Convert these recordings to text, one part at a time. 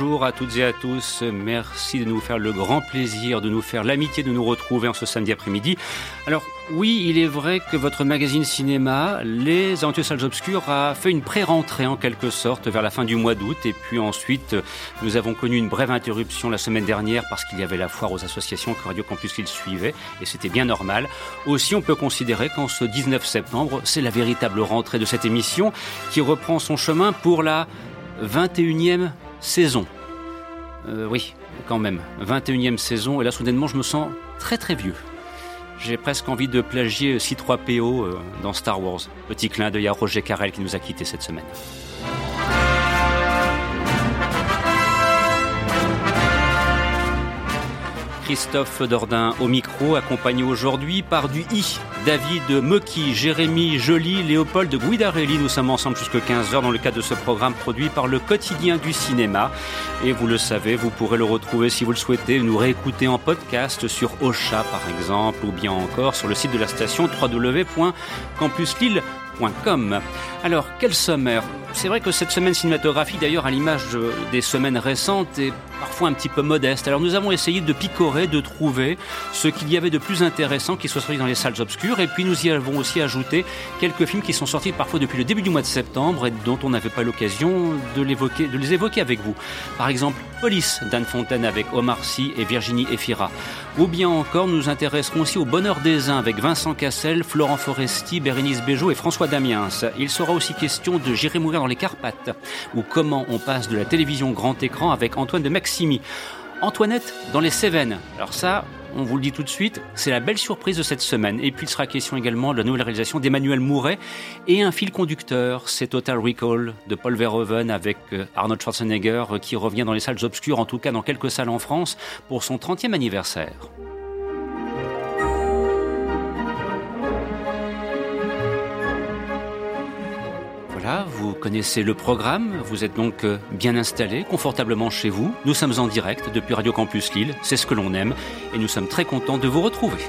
Bonjour à toutes et à tous, merci de nous faire le grand plaisir, de nous faire l'amitié de nous retrouver en ce samedi après-midi. Alors oui, il est vrai que votre magazine cinéma, Les Aventures Salles Obscures, a fait une pré-rentrée en quelque sorte vers la fin du mois d'août et puis ensuite nous avons connu une brève interruption la semaine dernière parce qu'il y avait la foire aux associations que Radio Campus Lille suivait et c'était bien normal. Aussi on peut considérer qu'en ce 19 septembre, c'est la véritable rentrée de cette émission qui reprend son chemin pour la 21e saison. Euh, oui, quand même. 21e saison, et là soudainement je me sens très très vieux. J'ai presque envie de plagier C3PO euh, dans Star Wars. Petit clin d'œil à Roger Carrel qui nous a quittés cette semaine. Christophe Dordain au micro, accompagné aujourd'hui par du I, David Moki, Jérémy Joly, Léopold Guidarelli. Nous sommes ensemble jusqu'à 15h dans le cadre de ce programme produit par le quotidien du cinéma. Et vous le savez, vous pourrez le retrouver si vous le souhaitez, nous réécouter en podcast sur Ocha par exemple, ou bien encore sur le site de la station www.campuslille.com. Alors, quel sommaire? C'est vrai que cette semaine cinématographique, d'ailleurs, à l'image des semaines récentes, est parfois un petit peu modeste. Alors, nous avons essayé de picorer, de trouver ce qu'il y avait de plus intéressant qui soit sorti dans les salles obscures. Et puis, nous y avons aussi ajouté quelques films qui sont sortis parfois depuis le début du mois de septembre et dont on n'avait pas l'occasion de, les évoquer avec vous. Par exemple, Police d'Anne Fontaine avec Omar Sy et Virginie Efira. Ou bien encore, nous nous intéresserons aussi au Bonheur des uns avec Vincent Cassel, Florent Foresti, Bérénice Bejo et François Damiens. Il sera aussi question de J'irai mourir dans les Carpates, ou comment on passe de la télévision grand écran avec Antoine de Maximi. Antoinette dans les Cévennes. Alors ça, on vous le dit tout de suite, c'est la belle surprise de cette semaine. Et puis il sera question également de la nouvelle réalisation d'Emmanuel Mouret et un fil conducteur, c'est Total Recall de Paul Verhoeven avec euh, Arnold Schwarzenegger euh, qui revient dans les salles obscures, en tout cas dans quelques salles en France, pour son 30e anniversaire. Vous connaissez le programme, vous êtes donc euh, bien installé, confortablement chez vous. Nous sommes en direct depuis Radio Campus Lille, c'est ce que l'on aime, et nous sommes très contents de vous retrouver.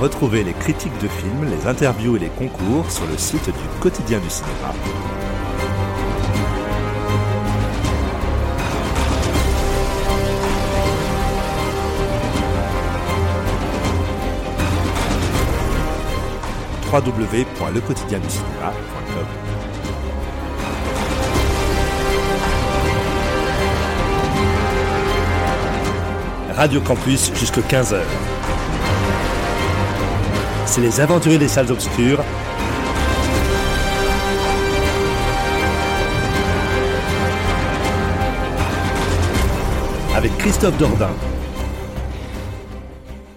Retrouvez les critiques de films, les interviews et les concours sur le site du quotidien du cinéma. www.lequotidienducinéma.com Radio Campus jusqu'à 15h. C'est les aventuriers des salles obscures. Avec Christophe Dordain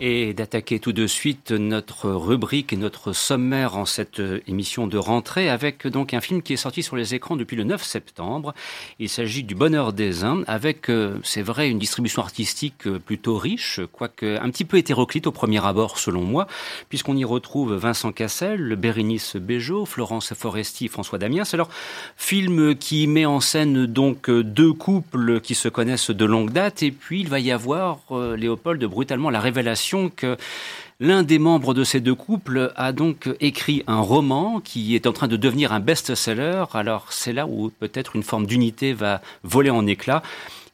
et d'attaquer tout de suite notre rubrique et notre sommaire en cette euh, émission de rentrée avec donc un film qui est sorti sur les écrans depuis le 9 septembre. Il s'agit du Bonheur des uns avec, euh, c'est vrai, une distribution artistique euh, plutôt riche, quoique un petit peu hétéroclite au premier abord selon moi, puisqu'on y retrouve Vincent Cassel, Bérénice Bejo, Florence Foresti, François Damiens. Alors, film qui met en scène donc deux couples qui se connaissent de longue date et puis il va y avoir, Léopold, brutalement la révélation que L'un des membres de ces deux couples a donc écrit un roman qui est en train de devenir un best-seller. Alors c'est là où peut-être une forme d'unité va voler en éclats.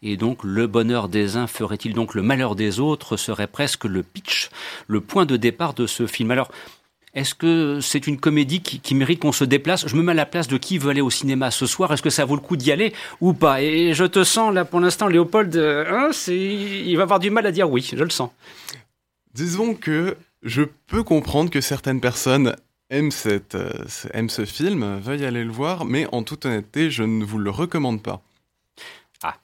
Et donc le bonheur des uns ferait-il donc le malheur des autres serait presque le pitch, le point de départ de ce film. Alors est-ce que c'est une comédie qui, mérite qu'on se déplace? Je me mets à la place de qui veut aller au cinéma ce soir. Est-ce que ça vaut le coup d'y aller ou pas? Et je te sens là pour l'instant, Léopold, euh, hein, il va avoir du mal à dire oui, je le sens. Disons que je peux comprendre que certaines personnes aiment, cette, euh, aiment ce film, veuillent aller le voir, mais en toute honnêteté, je ne vous le recommande pas. Ah,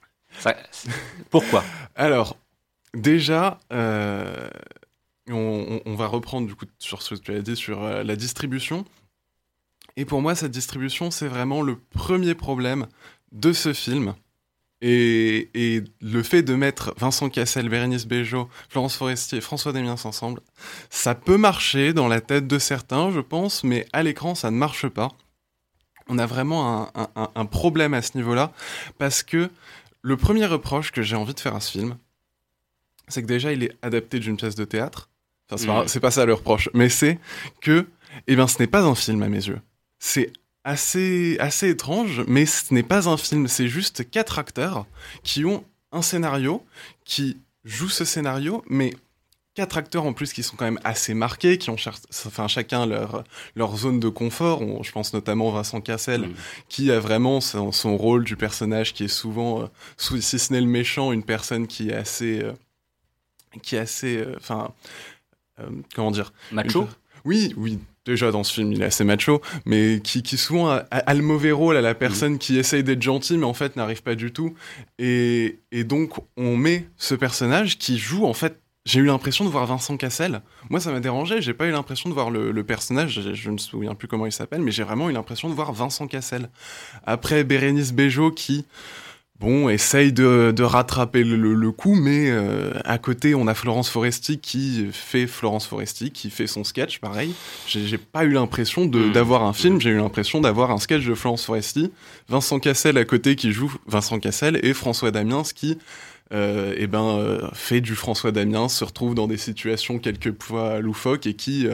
pourquoi? Alors, déjà, euh, on, va reprendre du coup sur ce que tu as dit sur euh, la distribution. Et pour moi, cette distribution, c'est vraiment le premier problème de ce film. Et, le fait de mettre Vincent Cassel, Bérénice Bejo, Florence Forestier et François Demiens ensemble, ça peut marcher dans la tête de certains, je pense, mais à l'écran, ça ne marche pas. On a vraiment un, problème à ce niveau-là, parce que le premier reproche que j'ai envie de faire à ce film, c'est que déjà, il est adapté d'une pièce de théâtre. Enfin, c'est pas, ça le reproche, mais c'est que, eh bien, ce n'est pas un film à mes yeux. C'est assez, assez étrange, mais ce n'est pas un film, c'est juste quatre acteurs qui ont un scénario, qui jouent ce scénario, mais quatre acteurs en plus qui sont quand même assez marqués, qui ont enfin, chacun leur, leur zone de confort. je pense notamment Vincent Cassel, mm. qui a vraiment son, rôle du personnage qui est souvent, euh, si ce n'est le méchant, une personne qui est assez... Euh, qui est assez... Euh, enfin... comment dire? Macho? Oui, oui, déjà dans ce film il est assez macho, mais qui, qui souvent a, le mauvais rôle à la personne qui essaye d'être gentil mais en fait n'arrive pas du tout. Et, et, donc on met ce personnage qui joue en fait. J'ai eu l'impression de voir Vincent Cassel. Moi, ça m'a dérangé. J'ai pas eu l'impression de voir le, personnage. Je, je, ne me souviens plus comment il s'appelle, mais j'ai vraiment eu l'impression de voir Vincent Cassel. Après, Bérénice Bejo qui, bon, essaye de, rattraper le, coup, mais euh, à côté, on a Florence Foresti qui fait Florence Foresti, qui fait son sketch, pareil. J'ai pas eu l'impression mmh. d'avoir un film, j'ai eu l'impression d'avoir un sketch de Florence Foresti, Vincent Cassel à côté qui joue Vincent Cassel, et François Damiens qui euh, eh ben, euh, fait du François Damiens, se retrouve dans des situations quelquefois loufoques et qui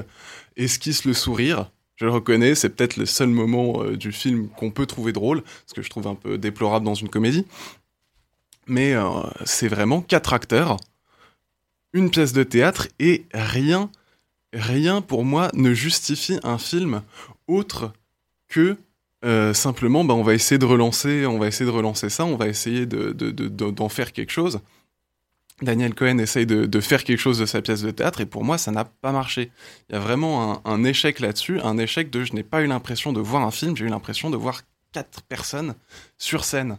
esquisse le sourire je le reconnais, c'est peut-être le seul moment euh, du film qu'on peut trouver drôle, ce que je trouve un peu déplorable dans une comédie. Mais euh, c'est vraiment quatre acteurs, une pièce de théâtre et rien, rien pour moi ne justifie un film autre que euh, simplement, bah, on va essayer de relancer, on va essayer de relancer ça, on va essayer d'en faire quelque chose. Daniel Cohen essaye de, faire quelque chose de sa pièce de théâtre et pour moi ça n'a pas marché. Il y a vraiment un, échec là-dessus, un échec de je n'ai pas eu l'impression de voir un film, j'ai eu l'impression de voir quatre personnes sur scène.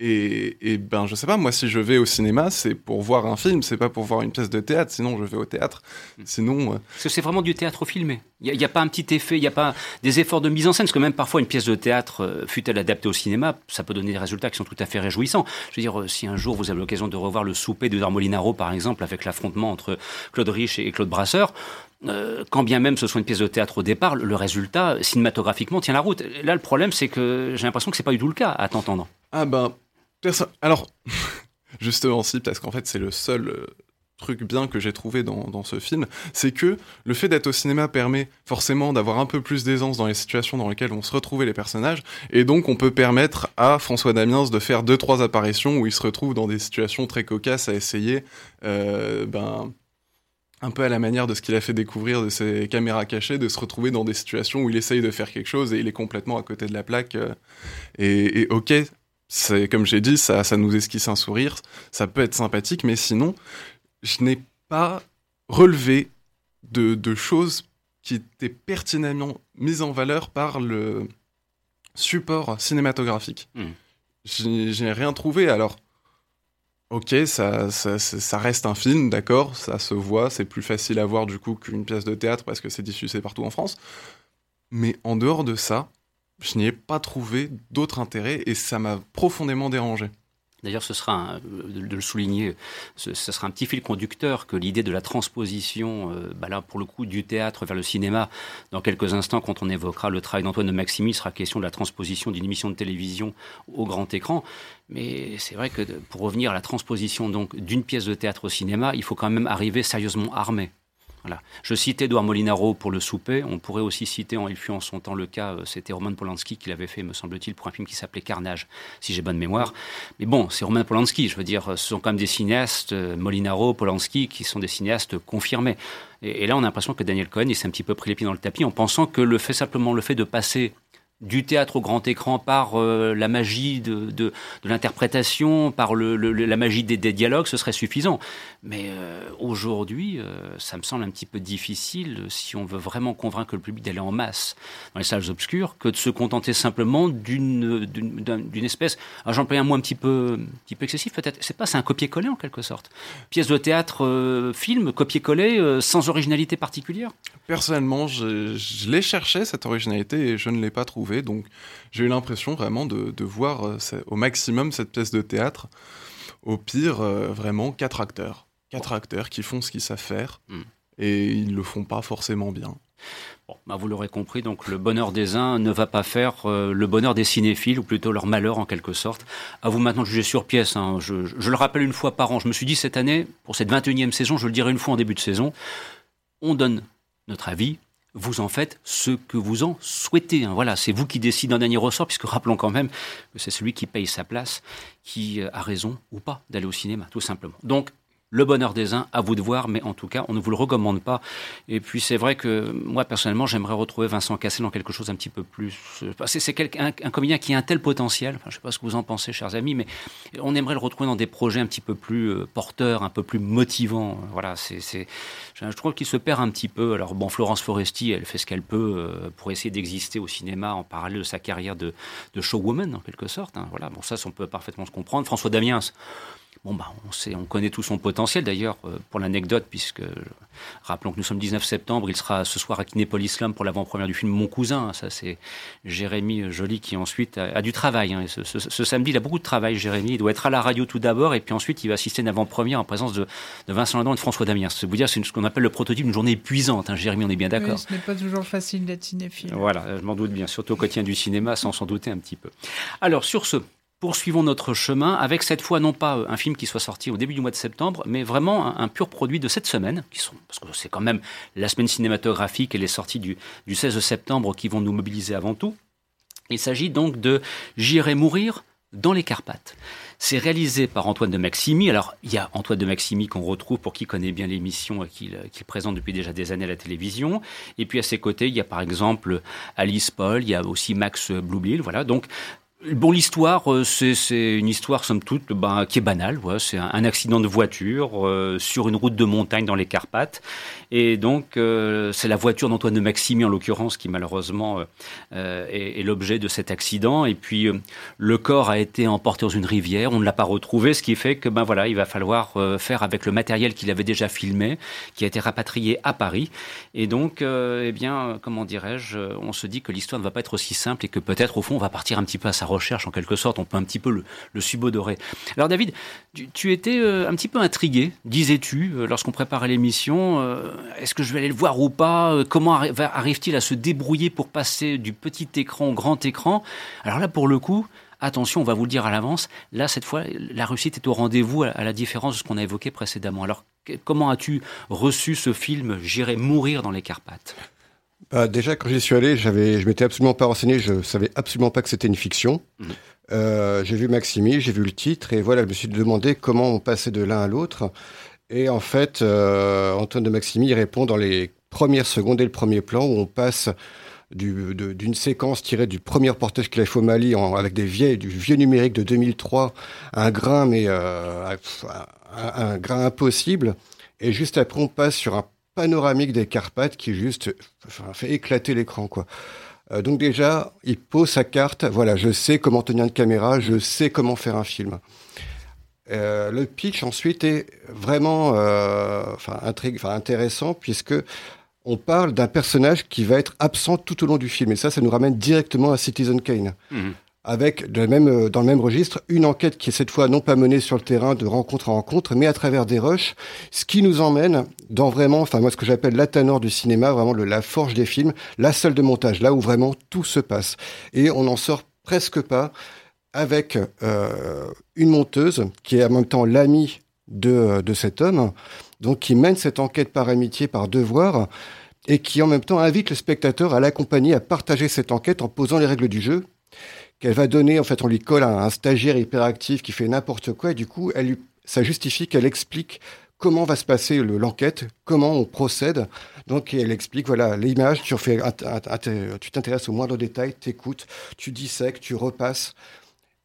Et, ben, je sais pas, moi, si je vais au cinéma, c'est pour voir un film, c'est pas pour voir une pièce de théâtre. Sinon, je vais au théâtre. Hmm. Sinon. Euh, parce que c'est vraiment du théâtre filmé. Il n'y a, pas un petit effet, il n'y a pas des efforts de mise en scène. Parce que même parfois, une pièce de théâtre, euh, fut-elle adaptée au cinéma, ça peut donner des résultats qui sont tout à fait réjouissants. Je veux dire, euh, si un jour vous avez l'occasion de revoir le souper de Molinaro, par exemple, avec l'affrontement entre Claude Rich et Claude Brasseur, quand bien même ce soit une pièce de théâtre au départ, le résultat, cinématographiquement, tient la route. Là, le problème, c'est que j'ai l'impression que c'est pas du tout le cas, à t'entendre. Ah ben, alors, justement, si, parce qu'en fait, c'est le seul, euh, truc bien que j'ai trouvé dans, ce film, c'est que le fait d'être au cinéma permet forcément d'avoir un peu plus d'aisance dans les situations dans lesquelles vont se retrouver les personnages, et donc on peut permettre à François Damiens de faire deux trois apparitions où il se retrouve dans des situations très cocasses à essayer, euh, ben un peu à la manière de ce qu'il a fait découvrir de ses caméras cachées, de se retrouver dans des situations où il essaye de faire quelque chose et il est complètement à côté de la plaque. Euh, et ok, c'est comme j'ai dit, ça, ça nous esquisse un sourire, ça peut être sympathique, mais sinon, je n'ai pas relevé de, de, choses qui étaient pertinemment mises en valeur par le support cinématographique. Mmh. J'ai rien trouvé. Alors, ok, ça, ça, ça, reste un film, d'accord, ça se voit, c'est plus facile à voir du coup qu'une pièce de théâtre parce que c'est diffusé partout en France. Mais en dehors de ça, je n'y ai pas trouvé d'autre intérêt et ça m'a profondément dérangé. D'ailleurs, ce sera, un, de le souligner, ce, sera un petit fil conducteur que l'idée de la transposition, euh, bah là, pour le coup, du théâtre vers le cinéma. Dans quelques instants, quand on évoquera le travail d'Antoine de Maximi, sera question de la transposition d'une émission de télévision au grand écran. Mais c'est vrai que pour revenir à la transposition d'une pièce de théâtre au cinéma, il faut quand même arriver sérieusement armé. Je citais Edouard Molinaro pour le souper. On pourrait aussi citer, il fut en son temps le cas, euh, c'était Roman Polanski qui l'avait fait, me semble-t-il, pour un film qui s'appelait Carnage, si j'ai bonne mémoire. Mais bon, c'est Roman Polanski. Je veux dire, ce sont quand même des cinéastes, euh, Molinaro, Polanski, qui sont des cinéastes confirmés. Et, et là, on a l'impression que Daniel Cohen, il s'est un petit peu pris les pieds dans le tapis en pensant que le fait simplement le fait de passer du théâtre au grand écran par euh, la magie de, l'interprétation, par la magie des, dialogues, ce serait suffisant. Mais euh, aujourd'hui, euh, ça me semble un petit peu difficile, si on veut vraiment convaincre le public d'aller en masse dans les salles obscures, que de se contenter simplement d'une espèce, j'emploie un mot un petit peu, un petit peu excessif peut-être, c'est pas, c'est un copier-coller en quelque sorte. Pièce de théâtre, film, copier-coller, sans originalité particulière? Personnellement, je, je l'ai cherché, cette originalité, et je ne l'ai pas trouvée. Donc, j'ai eu l'impression vraiment de, de voir euh, au maximum cette pièce de théâtre. Au pire, euh, vraiment quatre acteurs. Quatre acteurs qui font ce qu'ils savent faire. Mm. Et ils le font pas forcément bien. Bon, bah vous l'aurez compris, donc le bonheur des uns ne va pas faire euh, le bonheur des cinéphiles, ou plutôt leur malheur en quelque sorte. À vous maintenant de juger sur pièce. Hein. Je, je, le rappelle une fois par an. Je me suis dit cette année, pour cette 21e saison, je le dirai une fois en début de saison, on donne notre avis, vous en faites ce que vous en souhaitez. Hein. Voilà, c'est vous qui décidez en dernier ressort, puisque rappelons quand même que c'est celui qui paye sa place qui euh, a raison ou pas d'aller au cinéma, tout simplement. Donc, le bonheur des uns, à vous de voir, mais en tout cas, on ne vous le recommande pas. Et puis, c'est vrai que moi, personnellement, j'aimerais retrouver Vincent Cassel dans quelque chose un petit peu plus. Euh, c'est un, un comédien qui a un tel potentiel. Je ne sais pas ce que vous en pensez, chers amis, mais on aimerait le retrouver dans des projets un petit peu plus euh, porteurs, un peu plus motivants. Voilà, c'est, je trouve qu'il se perd un petit peu. Alors, bon, Florence Foresti, elle fait ce qu'elle peut euh, pour essayer d'exister au cinéma en parallèle de sa carrière de, de showwoman, en quelque sorte. Hein. Voilà, bon, ça, on peut parfaitement se comprendre. François Damiens, Bon, bah, on, sait, on connaît tout son potentiel d'ailleurs, euh, pour l'anecdote, puisque rappelons que nous sommes 19 septembre, il sera ce soir à Kinépolis Slam pour l'avant-première du film Mon Cousin. Ça, c'est Jérémy Joly qui ensuite a, a du travail. Hein. Ce, ce, ce, samedi, il a beaucoup de travail, Jérémy. Il doit être à la radio tout d'abord, et puis ensuite, il va assister à une avant-première en présence de, de Vincent Landon et de François Damiens. C'est vous dire, c'est ce qu'on appelle le prototype d'une journée épuisante. Hein. Jérémy, on est bien d'accord. Oui, ce n'est pas toujours facile d'être cinéphile. Voilà, je m'en doute bien, surtout au quotidien du cinéma, sans s'en douter un petit peu. Alors, sur ce, poursuivons notre chemin avec cette fois non pas un film qui soit sorti au début du mois de septembre, mais vraiment un, pur produit de cette semaine, parce que c'est quand même la semaine cinématographique et les sorties du, du 16 septembre qui vont nous mobiliser avant tout. Il s'agit donc de J'irai mourir dans les Carpates. C'est réalisé par Antoine de Maximi. Alors, il y a Antoine de Maximi qu'on retrouve pour qui connaît bien l'émission qu'il qu présente depuis déjà des années à la télévision. Et puis à ses côtés, il y a par exemple Alice Paul, il y a aussi Max Bloublil. Voilà. Donc, Bon, l'histoire, euh, c'est une histoire, somme toute, bah, qui est banale. Ouais. C'est un, accident de voiture euh, sur une route de montagne dans les Carpates. Et donc, euh, c'est la voiture d'Antoine de Maximi, en l'occurrence, qui malheureusement euh, est, est l'objet de cet accident. Et puis, euh, le corps a été emporté dans une rivière. On ne l'a pas retrouvé, ce qui fait que, ben voilà, il va falloir faire avec le matériel qu'il avait déjà filmé, qui a été rapatrié à Paris. Et donc, eh bien, comment dirais-je, on se dit que l'histoire ne va pas être aussi simple et que peut-être, au fond, on va partir un petit peu à sa recherche en quelque sorte, on peut un petit peu le, subodorer. Alors David, tu, étais euh, un petit peu intrigué, disais-tu, euh, lorsqu'on préparait l'émission, est-ce que je vais aller le voir ou pas Comment arrive-t-il à se débrouiller pour passer du petit écran au grand écran? Alors là, pour le coup, attention, on va vous le dire à l'avance, là, cette fois, la réussite est au rendez-vous à la différence de ce qu'on a évoqué précédemment. Alors, comment as-tu reçu ce film J'irai mourir dans les Carpates? Bah, déjà, quand j'y suis allé, j'avais, je m'étais absolument pas renseigné, je savais absolument pas que c'était une fiction. Mhm. Euh, j'ai vu Maximi, j'ai vu le titre, et voilà, je me suis demandé comment on passait de l'un à l'autre. Et en fait, euh, Antoine de Maximi répond dans les premières secondes et le premier plan où on passe d'une séquence tirée du premier reportage qu'il a fait au Mali avec des vieilles, du vieux numérique de 2003, un grain mais euh, un, un, grain impossible. Et juste après, on passe sur un panoramique des Carpates qui juste fait éclater l'écran, quoi. Euh, donc déjà, il pose sa carte. Voilà, je sais comment tenir une caméra, je sais comment faire un film. Euh, le pitch ensuite est vraiment, euh, enfin, intéressant puisque on parle d'un personnage qui va être absent tout au long du film et ça, ça nous ramène directement à Citizen Kane. Mhm avec euh, dans le même registre une enquête qui est cette fois non pas menée sur le terrain de rencontre en rencontre, mais à travers des rushs, ce qui nous emmène dans vraiment, enfin moi ce que j'appelle l'atanor du cinéma, vraiment le, la forge des films, la salle de montage, là où vraiment tout se passe. Et on n'en sort presque pas avec euh, une monteuse qui est en même temps l'amie de, de cet homme, donc qui mène cette enquête par amitié, par devoir, et qui en même temps invite le spectateur à l'accompagner, à partager cette enquête en posant les règles du jeu, qu'elle va donner, en fait, on lui colle un, un stagiaire hyperactif qui fait n'importe quoi, et du coup, elle lui, ça justifie qu'elle explique comment va se passer l'enquête, comment on procède. Donc, elle explique, voilà, l'image, tu fais, tu t'intéresses au moindre détail, t'écoutes, tu dissèques, tu repasses.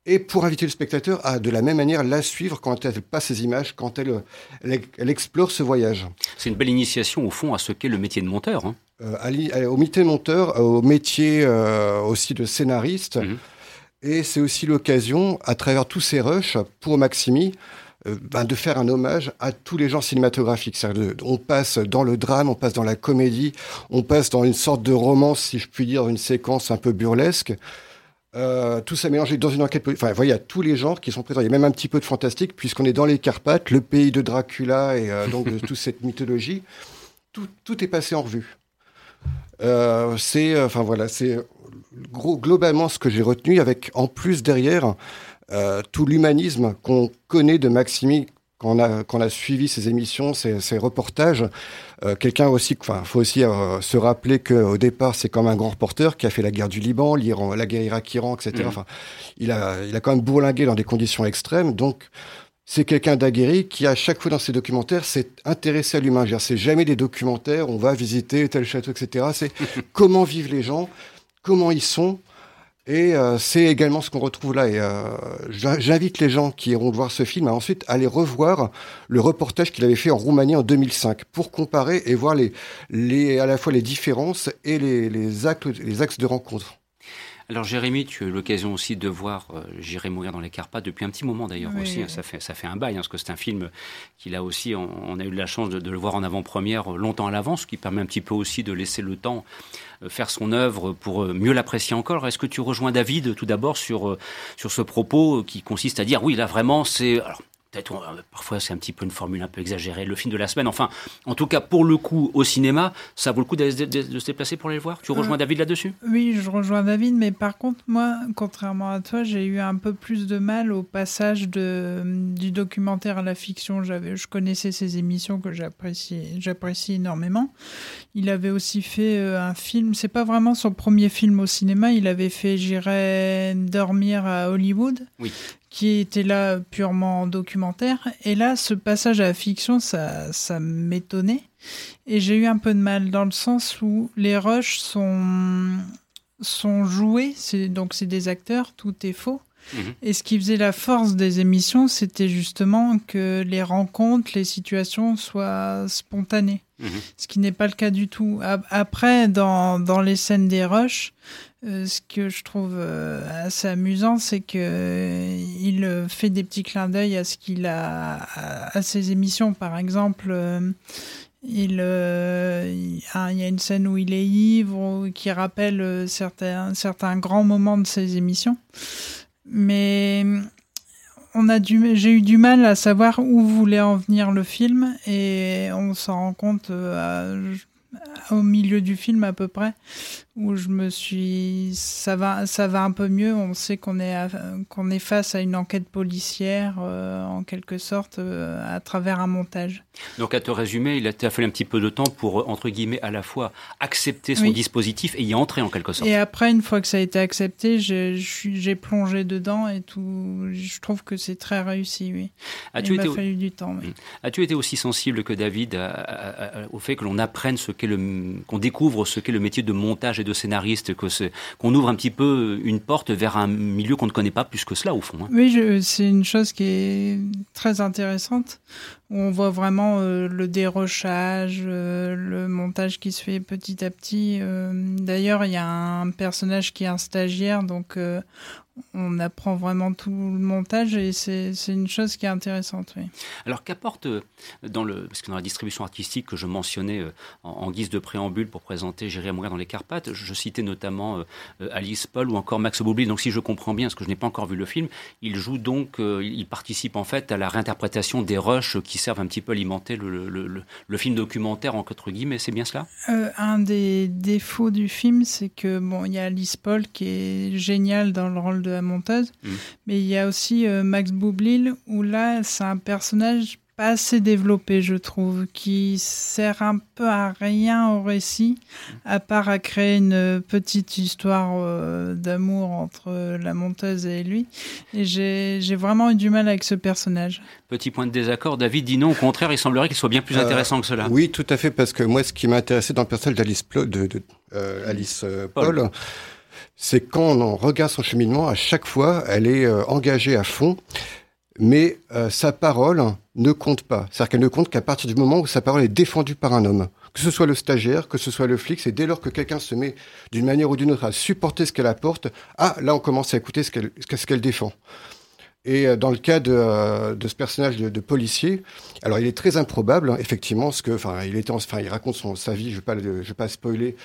Et pour inviter le spectateur à, de la même manière, la suivre quand elle passe ces images, quand elle, elle, explore ce voyage. C'est une belle initiation, au fond, à ce qu'est le métier de monteur. Hein. Euh, au métier de monteur, au métier euh, aussi de scénariste. Mhm. Et c'est aussi l'occasion, à travers tous ces rushs, pour Maximi, euh, ben, de faire un hommage à tous les genres cinématographiques. on passe dans le drame, on passe dans la comédie, on passe dans une sorte de romance, si je puis dire, une séquence un peu burlesque. Euh, tout ça mélangé dans une enquête. Enfin, il y a tous les genres qui sont présents. Il y a même un petit peu de fantastique, puisqu'on est dans les Carpates, le pays de Dracula et euh, donc de toute cette mythologie. Tout, tout, est passé en revue. Euh, c'est, enfin voilà, c'est globalement ce que j'ai retenu, avec en plus derrière euh, tout l'humanisme qu'on connaît de Maximi quand on a, quand on a suivi ses émissions, ses, ses reportages. Euh, quelqu'un aussi, enfin, faut aussi euh, se rappeler qu'au départ, c'est comme un grand reporter qui a fait la guerre du Liban, l'Iran, la guerre Irak-Iran, etc. Mmh. Enfin, il a, il a quand même bourlingué dans des conditions extrêmes. Donc, c'est quelqu'un d'aguerri qui, à chaque fois dans ses documentaires, s'est intéressé à l'humain. C'est jamais des documentaires, on va visiter tel château, etc. C'est comment vivent les gens, comment ils sont. Et euh, c'est également ce qu'on retrouve là. Et euh, j'invite les gens qui iront voir ce film à ensuite aller revoir le reportage qu'il avait fait en Roumanie en 2005 pour comparer et voir les, les, à la fois les différences et les, les, actes, les axes de rencontre. Alors Jérémy, tu as eu l'occasion aussi de voir euh, J'irai mourir dans les Carpates depuis un petit moment d'ailleurs aussi. Hein, ça fait ça fait un bail hein, parce que c'est un film qu'il a aussi. On, a eu la chance de, de le voir en avant-première longtemps à l'avance, ce qui permet un petit peu aussi de laisser le temps euh, faire son œuvre pour euh, mieux l'apprécier encore. Est-ce que tu rejoins David tout d'abord sur euh, sur ce propos qui consiste à dire oui là vraiment c'est peut-être euh, parfois c'est un petit peu une formule un peu exagérée, le film de la semaine. Enfin, en tout cas, pour le coup, au cinéma, ça vaut le coup de, se déplacer pour aller le voir? Tu rejoins euh, David là-dessus? Oui, je rejoins David, mais par contre, moi, contrairement à toi, j'ai eu un peu plus de mal au passage de, du documentaire à la fiction. J'avais, je connaissais ses émissions que j'apprécie, j'apprécie énormément. Il avait aussi fait euh, un film, c'est pas vraiment son premier film au cinéma, il avait fait J'irai dormir à Hollywood. Oui qui était là purement documentaire. Et là, ce passage à la fiction, ça, ça m'étonnait. Et j'ai eu un peu de mal dans le sens où les rushs sont, sont joués, donc c'est des acteurs, tout est faux. Mhm. Et ce qui faisait la force des émissions, c'était justement que les rencontres, les situations soient spontanées. Mhm. Ce qui n'est pas le cas du tout. Après, dans, dans les scènes des rushs, euh, ce que je trouve euh, assez amusant, c'est que euh, il fait des petits clins d'œil à ce qu'il a à, ses émissions. Par exemple, il, il, y a une scène où il est ivre, qui rappelle certains, certains grands moments de ses émissions. Mais on a du, j'ai eu du mal à savoir où voulait en venir le film et on s'en rend compte euh, au milieu du film à peu près où je me suis ça va ça va un peu mieux. On sait qu'on est qu'on est face à une enquête policière euh, en quelque sorte euh, à travers un montage. Donc à te résumer il a, fallu un petit peu de temps pour entre guillemets à la fois accepter son dispositif et y entrer en quelque sorte. Et après une fois que ça a été accepté j'ai plongé dedans et tout je trouve que c'est très réussi oui. As-tu il été m'a fallu du temps oui. as-tu été aussi sensible que David au fait que l'on apprenne ce qu'est le qu'on découvre ce qu'est le métier de montage et de scénariste, qu'on ouvre un petit peu une porte vers un milieu qu'on ne connaît pas plus que cela au fond. Hein. Oui, c'est une chose qui est très intéressante. On voit vraiment euh, le dérochage, euh, le montage qui se fait petit à petit. Euh, d'ailleurs, il y a un personnage qui est un stagiaire, donc on apprend vraiment tout le montage et c'est une chose qui est intéressante. Oui. Alors qu'apporte euh, dans le parce que dans la distribution artistique que je mentionnais euh, en, guise de préambule pour présenter J'irai mourir dans les Carpates, je citais notamment euh, Alice Paul ou encore Max Boublil. Donc si je comprends bien, parce que je n'ai pas encore vu le film, il joue donc, il participe en fait à la réinterprétation des rushs qui servent un petit peu à alimenter le, le, film documentaire en quatre guillemets. C'est bien cela? Un des défauts du film, c'est que bon, il y a Alice Paul qui est géniale dans le rôle de la monteuse. Mm. Mais il y a aussi euh, Max Boublil, où là, c'est un personnage pas assez développé, je trouve, qui sert un peu à rien au récit, à part à créer une petite histoire euh, d'amour entre la monteuse et lui. Et j'ai vraiment eu du mal avec ce personnage. Petit point de désaccord, David dit non, au contraire, il semblerait qu'il soit bien plus euh, intéressant que cela. Oui, tout à fait, parce que moi, ce qui m'a intéressé dans le personnage d'Alice de, Alice Paul c'est quand on regarde son cheminement, à chaque fois, elle est euh, engagée à fond, mais euh, sa parole ne compte pas. C'est-à-dire qu'elle ne compte qu'à partir du moment où sa parole est défendue par un homme. Que ce soit le stagiaire, que ce soit le flic, c'est dès lors que quelqu'un se met d'une manière ou d'une autre à supporter ce qu'elle apporte, ah, là, on commence à écouter ce qu'elle ce qu'elle défend. Et euh, dans le cas de, euh, de ce personnage de, de, policier, alors il est très improbable, hein, effectivement, ce que, enfin, il était, enfin, il raconte son, sa vie. Je vais pas, je vais pas spoiler,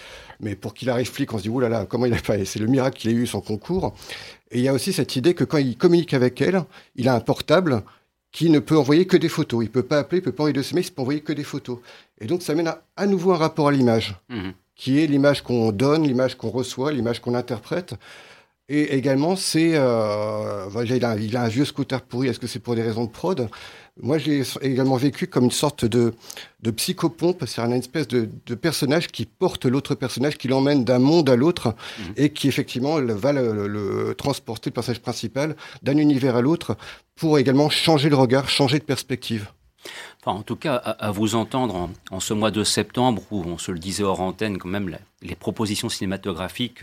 mais pour qu'il arrive flic, on se dit, oulala, là là, comment il a fait C'est le miracle qu'il ait eu son concours. Et il y a aussi cette idée que quand il communique avec elle, il a un portable qui ne peut envoyer que des photos. Il peut pas appeler, il peut pas envoyer de SMS, il peut envoyer que des photos. Et donc ça mène à, à nouveau un rapport à l'image, mmh qui est l'image qu'on donne, l'image qu'on reçoit, l'image qu'on interprète. Et également, c'est, euh, il, a, il, a, un vieux scooter pourri. Est-ce que c'est pour des raisons de prod? Moi, je l'ai également vécu comme une sorte de, de psychopompe. C'est une espèce de, de, personnage qui porte l'autre personnage, qui l'emmène d'un monde à l'autre mmh. et qui effectivement va le, le, transporter, le personnage principal, d'un univers à l'autre pour également changer le regard, changer de perspective. Enfin, en tout cas, à, vous entendre en, en, ce mois de septembre où on se le disait hors antenne, quand même, les propositions cinématographiques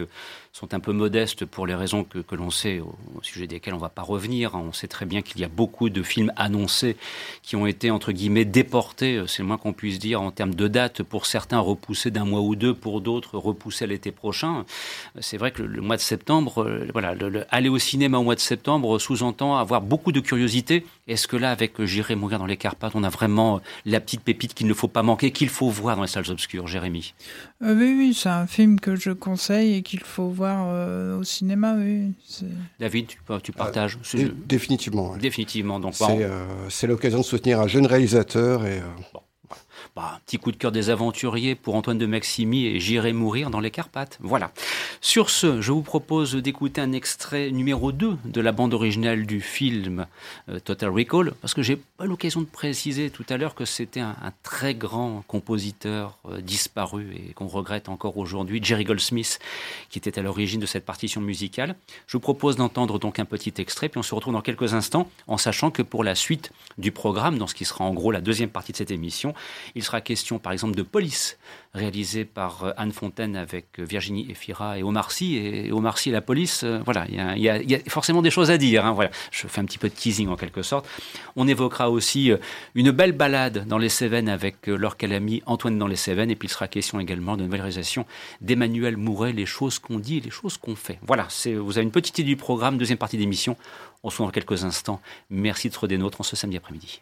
sont un peu modestes pour les raisons que, l'on sait, au, sujet desquelles on ne va pas revenir. On sait très bien qu'il y a beaucoup de films annoncés qui ont été, entre guillemets, déportés, c'est le moins qu'on puisse dire, en termes de date, pour certains repoussés d'un mois ou deux, pour d'autres repoussés à l'été prochain. C'est vrai que le, mois de septembre, euh, voilà, le, aller au cinéma au mois de septembre sous-entend avoir beaucoup de curiosité. Est-ce que là, avec J'irai mourir dans les Carpates, on a vraiment la petite pépite qu'il ne faut pas manquer, qu'il faut voir dans les salles obscures, Jérémy? Euh, Oui, oui, c'est un film que je conseille et qu'il faut voir euh, au cinéma, oui. David, tu, tu partages euh, Définitivement. Définitivement. Donc, c'est l'occasion de soutenir un jeune réalisateur et. Bah, un petit coup de cœur des aventuriers pour Antoine de Maximi et J'irai mourir dans les Carpates. Voilà. Sur ce, je vous propose d'écouter un extrait numéro 2 de la bande originale du film euh, Total Recall, parce que j'ai pas l'occasion de préciser tout à l'heure que c'était un, très grand compositeur euh, disparu et qu'on regrette encore aujourd'hui, Jerry Goldsmith, qui était à l'origine de cette partition musicale. Je vous propose d'entendre donc un petit extrait, puis on se retrouve dans quelques instants, en sachant que pour la suite du programme, dans ce qui sera en gros la deuxième partie de cette émission, sera question, par exemple, de Police, réalisé par euh, Anne Fontaine avec euh, Virginie Efira et Omar Sy. Et Omar Sy et la police, euh, voilà, il y, a forcément des choses à dire. Hein, voilà. Je fais un petit peu de teasing en quelque sorte. On évoquera aussi une belle balade dans les Cévennes avec leur calami Antoine dans les Cévennes. Et puis il sera question également de nouvelle réalisation d'Emmanuel Mouret, les choses qu'on dit et les choses qu'on fait. Voilà, vous avez une petite idée du programme, deuxième partie d'émission. On se retrouve dans quelques instants. Merci de des nôtres en ce samedi après-midi.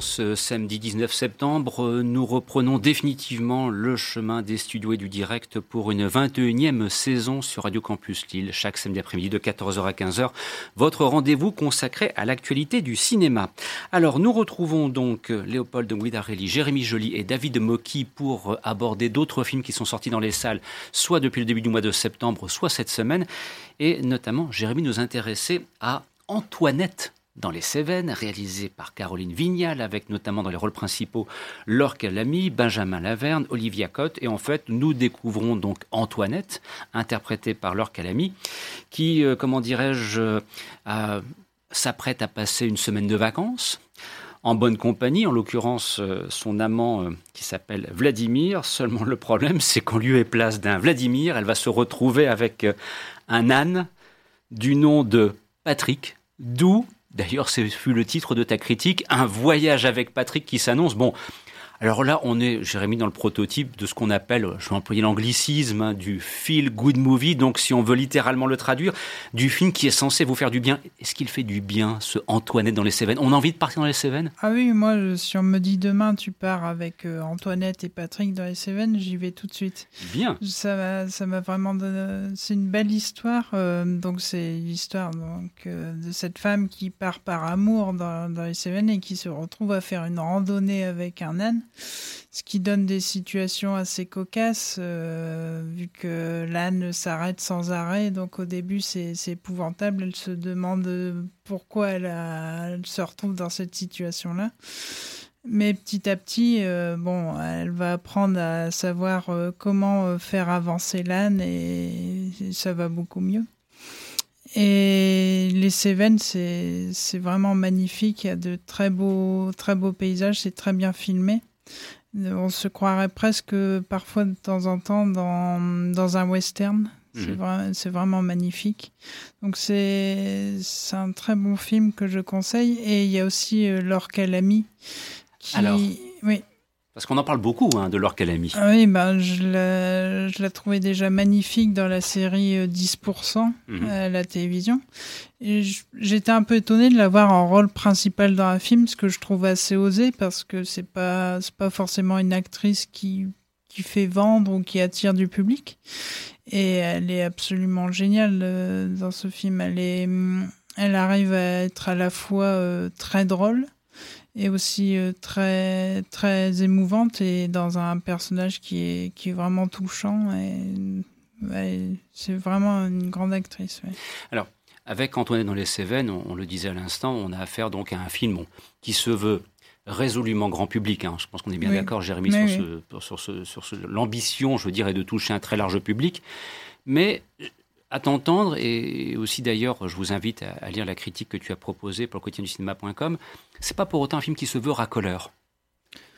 Ce samedi 19 septembre, nous reprenons définitivement le chemin des studios et du direct pour une 21e saison sur Radio Campus Lille, chaque samedi après-midi de 14h à 15h. Votre rendez-vous consacré à l'actualité du cinéma. Alors, nous retrouvons donc Léopold Guidarelli, Jérémy Joly et David Mocky pour aborder d'autres films qui sont sortis dans les salles, soit depuis le début du mois de septembre, soit cette semaine. Et notamment, Jérémy nous intéressait à Antoinette dans les Cévennes, réalisé par Caroline Vignal, avec notamment dans les rôles principaux Laure Calamy, Benjamin Laverne, Olivia Cotte. Et en fait, nous découvrons donc Antoinette, interprétée par Laure Calamy, qui, euh, comment dirais-je, euh, s'apprête à passer une semaine de vacances en bonne compagnie, en l'occurrence euh, son amant qui s'appelle Vladimir. Seulement le problème, c'est qu'en lieu et place d'un Vladimir, elle va se retrouver avec un âne du nom de Patrick, d'où D'ailleurs, ce fut le titre de ta critique, un voyage avec Patrick qui s'annonce. Bon, alors là, on est, Jérémy, dans le prototype de ce qu'on appelle, je vais employer l'anglicisme, hein, du feel good movie. Donc, si on veut littéralement le traduire, du film qui est censé vous faire du bien. Est-ce qu'il fait du bien, ce Antoinette dans les Cévennes? On a envie de partir dans les Cévennes? Ah oui, moi, si on me dit demain, tu pars avec euh, Antoinette et Patrick dans les Cévennes, j'y vais tout de suite. Bien. Ça m'a, ça vraiment donné... C'est une belle histoire. euh, donc, c'est l'histoire donc, euh, de cette femme qui part par amour dans, dans les Cévennes et qui se retrouve à faire une randonnée avec un âne. Ce qui donne des situations assez cocasses, euh, vu que l'âne s'arrête sans arrêt. Donc, au début, c'est, épouvantable. Elle se demande pourquoi elle, se retrouve dans cette situation-là. Mais petit à petit, euh, bon, elle va apprendre à savoir euh, comment faire avancer l'âne et ça va beaucoup mieux. Et les Cévennes, c'est c'est vraiment magnifique. Il y a de très beaux, très beaux paysages. C'est très bien filmé. On se croirait presque parfois de temps en temps dans, dans un western. C'est Mhm. vrai- vraiment magnifique. Donc c'est un très bon film que je conseille. Et il y a aussi euh, Laure Calamy. Qui... Alors. Oui. Parce qu'on en parle beaucoup hein, de Laure Calamy. Ah oui, ben, je la, je la trouvais déjà magnifique dans la série euh, 10% Mhm. à la télévision. Et j'étais un peu étonnée de la voir en rôle principal dans un film, ce que je trouve assez osé parce que c'est pas, c'est pas forcément une actrice qui, qui fait vendre ou qui attire du public. Et elle est absolument géniale euh, dans ce film. Elle est, elle arrive à être à la fois euh, très drôle et aussi euh, très très émouvante et dans un personnage qui est qui est vraiment touchant et ouais, c'est vraiment une grande actrice. ouais. Avec Antoinette dans les Cévennes, on, on le disait à l'instant, on a affaire donc à un film qui se veut résolument grand public. hein. Je pense qu'on est bien Oui. d'accord, Jérémy, sur, oui. ce- pour- sur, ce- sur ce- l'ambition, je veux dire, est de toucher un très large public. Mais à t'entendre, et aussi d'ailleurs, je vous invite à, à lire la critique que tu as proposée pour le quotidien du cinéma.com, c'est pas pour autant un film qui se veut racoleur.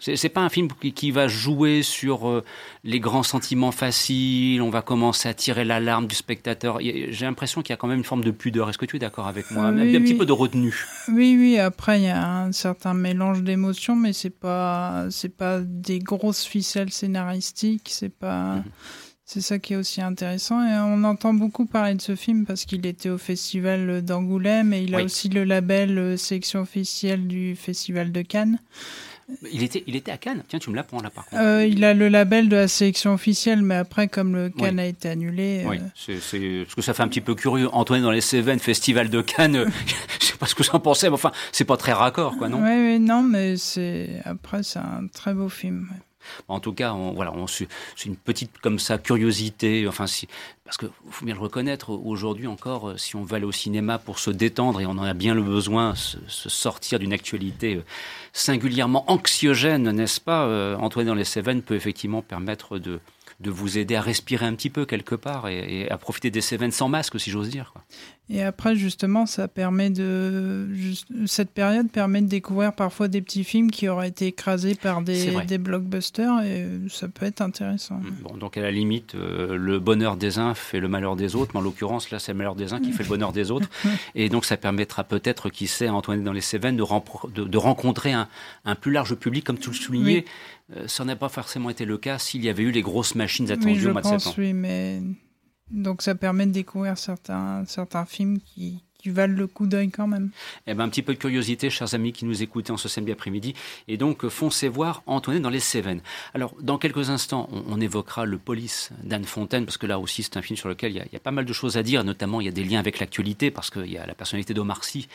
C'est pas un film qui, qui va jouer sur euh, les grands sentiments faciles, on va commencer à tirer l'alarme du spectateur. J'ai l'impression qu'il y a quand même une forme de pudeur. Est-ce que tu es d'accord avec moi? Euh, Un, oui, un petit oui. peu de retenue. Oui, oui. Après, il y a un certain mélange d'émotions, mais c'est pas pas des grosses ficelles scénaristiques. C'est pas Mhm. C'est ça qui est aussi intéressant. Et on entend beaucoup parler de ce film parce qu'il était au festival d'Angoulême et il a Oui. aussi le label euh, sélection officielle du festival de Cannes. Il était, il était à Cannes. Tiens, tu me l'apprends là par contre. Euh, il a le label de la sélection officielle, mais après, comme le Cannes Oui. a été annulé, Oui, euh, c'est, c'est- parce que ça fait un petit peu curieux. Antoine dans les Cévennes, Festival de Cannes, je sais pas ce que j'en pensais, mais enfin, c'est pas très raccord, quoi, non? Ouais, non, mais c'est après, c'est un très beau film. ouais. En tout cas, on, voilà, c'est une petite comme ça curiosité. Enfin, si, parce que faut bien le reconnaître. Aujourd'hui encore, euh, si on veut aller au cinéma pour se détendre et on en a bien le besoin, se, sortir d'une actualité euh, singulièrement anxiogène, n'est-ce pas euh, Antoine dans les Cévennes peut effectivement permettre de de vous aider à respirer un petit peu quelque part et, à profiter des Cévennes sans masque, si j'ose dire. Et après, justement, ça permet de. Cette période permet de découvrir parfois des petits films qui auraient été écrasés par des, des blockbusters et ça peut être intéressant. Mm. Bon, donc à la limite, euh, le bonheur des uns fait le malheur des autres, mais en l'occurrence, là, c'est le malheur des uns qui fait le bonheur des autres. Et donc, ça permettra peut-être, qui sait, à Antoine dans les Cévennes, de, de, rencontrer un, un, plus large public, comme tu le soulignais. Euh, ça n'a pas forcément été le cas s'il y avait eu les grosses machines attendues au mois de septembre. Oui, mais donc ça permet de découvrir certains, certains films qui, qui valent le coup d'œil quand même. Eh ben, un petit peu de curiosité, chers amis qui nous écoutaient en ce samedi après-midi. Et donc, foncez voir Antoine dans les Cévennes. Alors, dans quelques instants, on, évoquera le Police d'Anne Fontaine, parce que là aussi, c'est un film sur lequel il y, a, pas mal de choses à dire. Notamment, il y a des liens avec l'actualité, parce qu'il y a la personnalité d'Omar Sy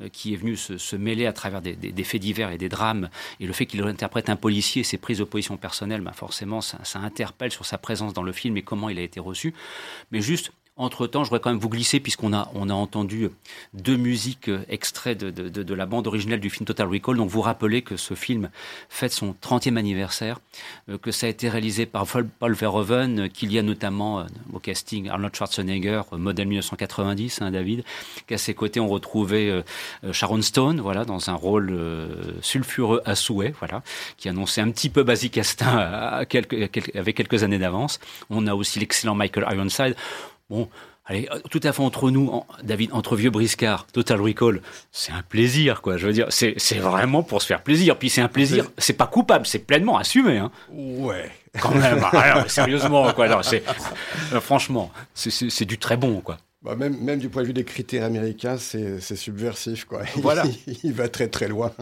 euh, qui est venu se, mêler à travers des, faits divers et des drames. Et le fait qu'il interprète un policier, ses prises de position personnelles, ben forcément, ça, ça interpelle sur sa présence dans le film et comment il a été reçu. Mais juste, entre-temps, je voudrais quand même vous glisser, puisqu'on a, on a entendu deux musiques euh, extraits de, de, de, la bande originale du film Total Recall. Donc vous rappelez que ce film fête son 30e anniversaire, euh, que ça a été réalisé par Paul Verhoeven, euh, qu'il y a notamment au casting Arnold Schwarzenegger, modèle 1990, hein, David, qu'à ses côtés on retrouvait Sharon Stone, voilà, dans un rôle sulfureux à souhait, voilà, qui annonçait un petit peu Basic Castin avec quelques années d'avance. On a aussi l'excellent Michael Ironside. Bon, allez, tout à fait entre nous, David, entre vieux briscards, Total Recall, c'est un plaisir, quoi. Je veux dire, c'est vraiment pour se faire plaisir. Puis c'est un plaisir, c'est pas coupable, c'est pleinement assumé. Hein. Ouais. Quand même, alors, sérieusement, quoi. Alors, euh, franchement, c'est du très bon, quoi. Bah même, même du point de vue des critères américains, c'est subversif. Quoi. Voilà. Il, va très très loin.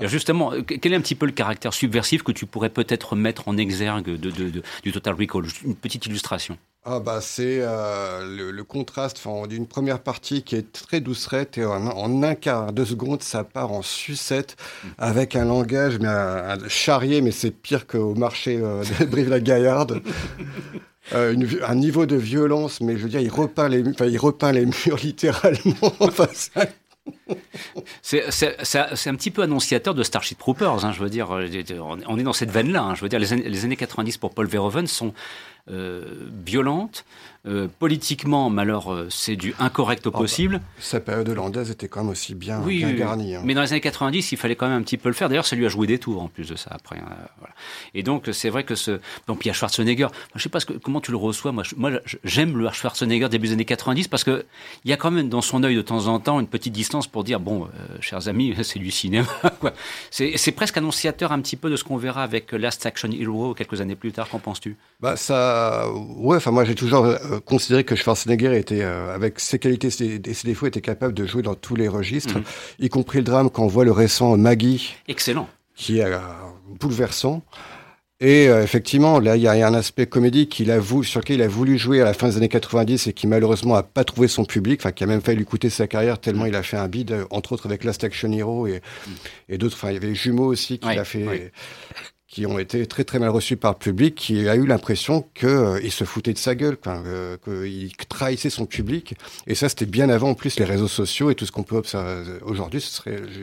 Justement, euh, quel est un petit peu le caractère subversif que tu pourrais peut-être mettre en exergue de, de, du Total Recall? Une petite illustration. Ah bah c'est euh, le, contraste d'une première partie qui est très doucerette et en, un quart de seconde ça part en sucette avec un langage mais un, charrier mais c'est pire qu'au marché euh, de Brive-la-Gaillarde. Euh, un niveau de violence, mais je veux dire, il repeint les, enfin, il repeint les murs littéralement. c'est un petit peu annonciateur de Starship Troopers. Hein, je veux dire, on est dans cette veine-là. Hein, je veux dire, les les années 90 pour Paul Verhoeven sont euh, violente. Euh, politiquement, malheur, euh, c'est du incorrect au bah, possible. sa période hollandaise était quand même aussi bien, bien garnie. Hein. Mais dans les années 90, il fallait quand même un petit peu le faire. D'ailleurs, ça lui a joué des tours en plus de ça après. Hein, Et donc, c'est vrai que ce. Donc, il y a Schwarzenegger. je ne sais pas ce que, comment tu le reçois. Moi, moi j'aime le Schwarzenegger début des années 90 parce qu'il y a quand même dans son œil de temps en temps une petite distance pour dire bon, chers amis, c'est du cinéma. c'est presque annonciateur un petit peu de ce qu'on verra avec Last Action Hero quelques années plus tard. Qu'en penses-tu? Bah, ça ouais, enfin moi j'ai toujours euh, considéré que Schwarzenegger était, euh, avec ses qualités et ses défauts, était capable de jouer dans tous les registres, mhm. y compris le drame quand on voit le récent Maggie. Excellent. Qui est euh, bouleversant. Et effectivement, là, il y, a un aspect comédie qu'il a voulu, sur lequel il a voulu jouer à la fin des années 90 et qui malheureusement a pas trouvé son public, enfin qui a même failli lui coûter sa carrière tellement il a fait un bid, entre autres avec Last Action Hero et, mhm. et d'autres. Enfin, il y avait les jumeaux aussi qu'il a fait, qui ont été très très mal reçus par le public, qui a eu l'impression qu'il euh, se foutait de sa gueule, euh, qu'il trahissait son public. Et ça, c'était bien avant en plus les réseaux sociaux et tout ce qu'on peut observer aujourd'hui.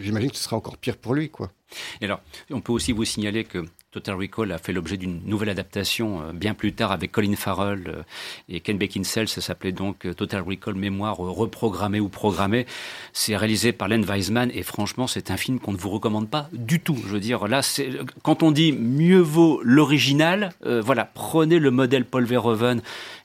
J'imagine que ce serait encore pire pour lui, quoi. Et alors, on peut aussi vous signaler que Total Recall a fait l'objet d'une nouvelle adaptation euh, bien plus tard avec Colin Farrell euh, et Ken Beckinsale. Ça s'appelait donc euh, Total Recall Mémoire reprogrammée ou programmée. C'est réalisé par Len Wiseman et franchement, c'est un film qu'on ne vous recommande pas du tout. Je veux dire, là, quand on dit mieux vaut l'original, voilà, prenez le modèle Paul Verhoeven.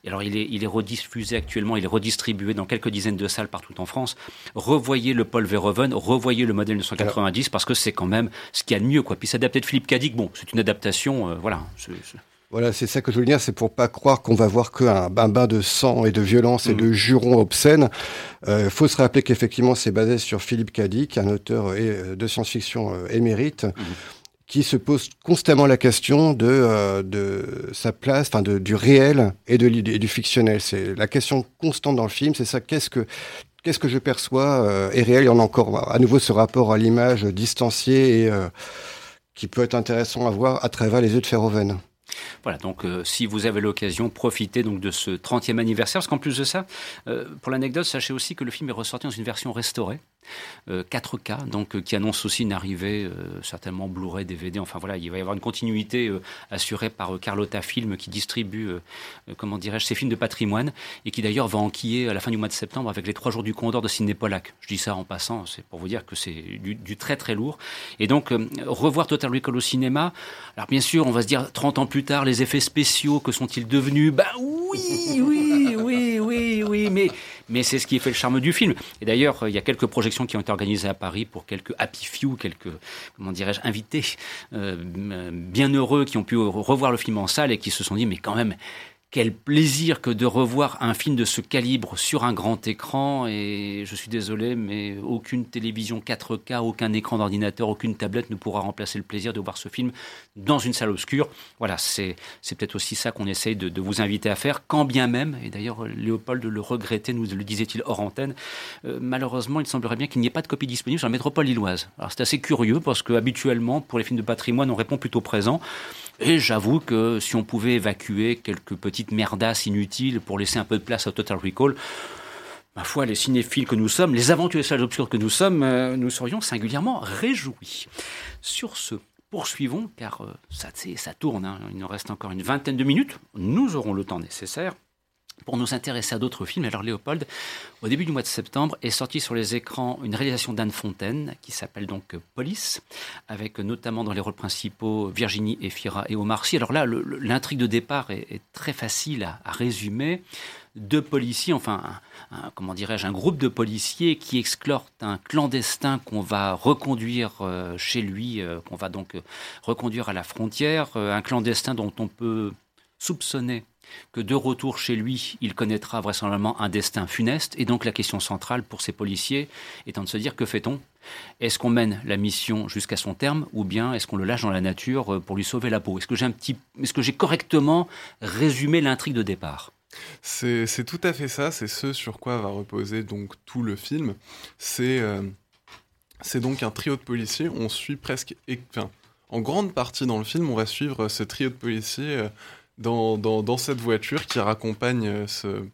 Alors, il est, il est rediffusé actuellement, il est redistribué dans quelques dizaines de salles partout en France. Revoyez le Paul Verhoeven, revoyez le modèle 1990 parce que c'est quand même ce qu'il y a de mieux, quoi. Puis s'adapter de Philippe Cadic, bon, c'est une adaptation, euh, voilà. Voilà, c'est ça que je veux dire, c'est pour pas croire qu'on va voir qu'un un bain de sang et de violence et mm. de jurons obscènes. Il euh, faut se rappeler qu'effectivement, c'est basé sur Philippe Cadic, un auteur euh, de science-fiction émérite. Mm. Qui se pose constamment la question de, de sa place, enfin du réel et de du fictionnel. C'est la question constante dans le film. C'est ça. Qu'est-ce que qu'est-ce que je perçois est réel? Il y en a encore à nouveau ce rapport à l'image distanciée et qui peut être intéressant à voir à travers les yeux de Ferroven. Voilà, donc euh, si vous avez l'occasion, profitez donc de ce 30e anniversaire, parce qu'en plus de ça, euh, pour l'anecdote, sachez aussi que le film est ressorti dans une version restaurée. 4K, donc qui annonce aussi une arrivée certainement Blu-ray, DVD. Enfin voilà, il va y avoir une continuité assurée par Carlotta Film qui distribue, comment dirais-je, ses films de patrimoine et qui d'ailleurs va enquiller à la fin du mois de septembre avec les trois jours du Condor de Sidney Pollack. Je dis ça en passant, c'est pour vous dire que c'est du, du, très très lourd. Et donc revoir Total Recall au cinéma. Alors bien sûr, on va se dire 30 ans plus tard, les effets spéciaux, que sont-ils devenus? Ben oui, oui, oui, oui, oui, mais, mais c'est ce qui fait le charme du film. Et d'ailleurs, il y a quelques projections qui ont été organisées à Paris pour quelques happy few, quelques, comment dirais-je, invités euh, bien heureux qui ont pu revoir le film en salle et qui se sont dit, mais quand même, quel plaisir que de revoir un film de ce calibre sur un grand écran. Et je suis désolé, mais aucune télévision 4K, aucun écran d'ordinateur, aucune tablette ne pourra remplacer le plaisir de voir ce film dans une salle obscure. Voilà, c'est peut-être aussi ça qu'on essaye de, vous inviter à faire, quand bien même, et d'ailleurs Léopold le regrettait, nous le disait-il hors antenne, euh, malheureusement il semblerait bien qu'il n'y ait pas de copie disponible sur la métropole lilloise. Alors c'est assez curieux parce que habituellement, pour les films de patrimoine, on répond plutôt présent. Et j'avoue que si on pouvait évacuer quelques petites merdasses inutiles pour laisser un peu de place à Total Recall, ma foi, les cinéphiles que nous sommes, les aventuriers salles obscures que nous sommes, euh, nous serions singulièrement réjouis. Sur ce, poursuivons, car euh, ça, ça tourne, hein. il nous reste encore une vingtaine de minutes, nous aurons le temps nécessaire pour nous intéresser à d'autres films. Alors Léopold, au début du mois de septembre, est sorti sur les écrans une réalisation d'Anne Fontaine qui s'appelle donc Police, avec notamment dans les rôles principaux Virginie Efira et Omar Sy. Alors là, l'intrigue de départ est, très facile à, résumer. Deux policiers, enfin, comment dirais-je, un groupe de policiers qui explorent un clandestin qu'on va reconduire euh, chez lui, euh, qu'on va donc reconduire à la frontière, euh, un clandestin dont on peut soupçonner que de retour chez lui, il connaîtra vraisemblablement un destin funeste. Et donc la question centrale pour ces policiers étant de se dire que fait-on? Est-ce qu'on mène la mission jusqu'à son terme ou bien est-ce qu'on le lâche dans la nature euh, pour lui sauver la peau? Est-ce que j'ai petit, j'ai correctement résumé l'intrigue de départ? C'est, tout à fait ça. C'est ce sur quoi va reposer donc tout le film. C'est euh, donc un trio de policiers. On suit presque, en grande partie dans le film, on va suivre ce trio de policiers. Dans, cette voiture qui raccompagne euh, ce,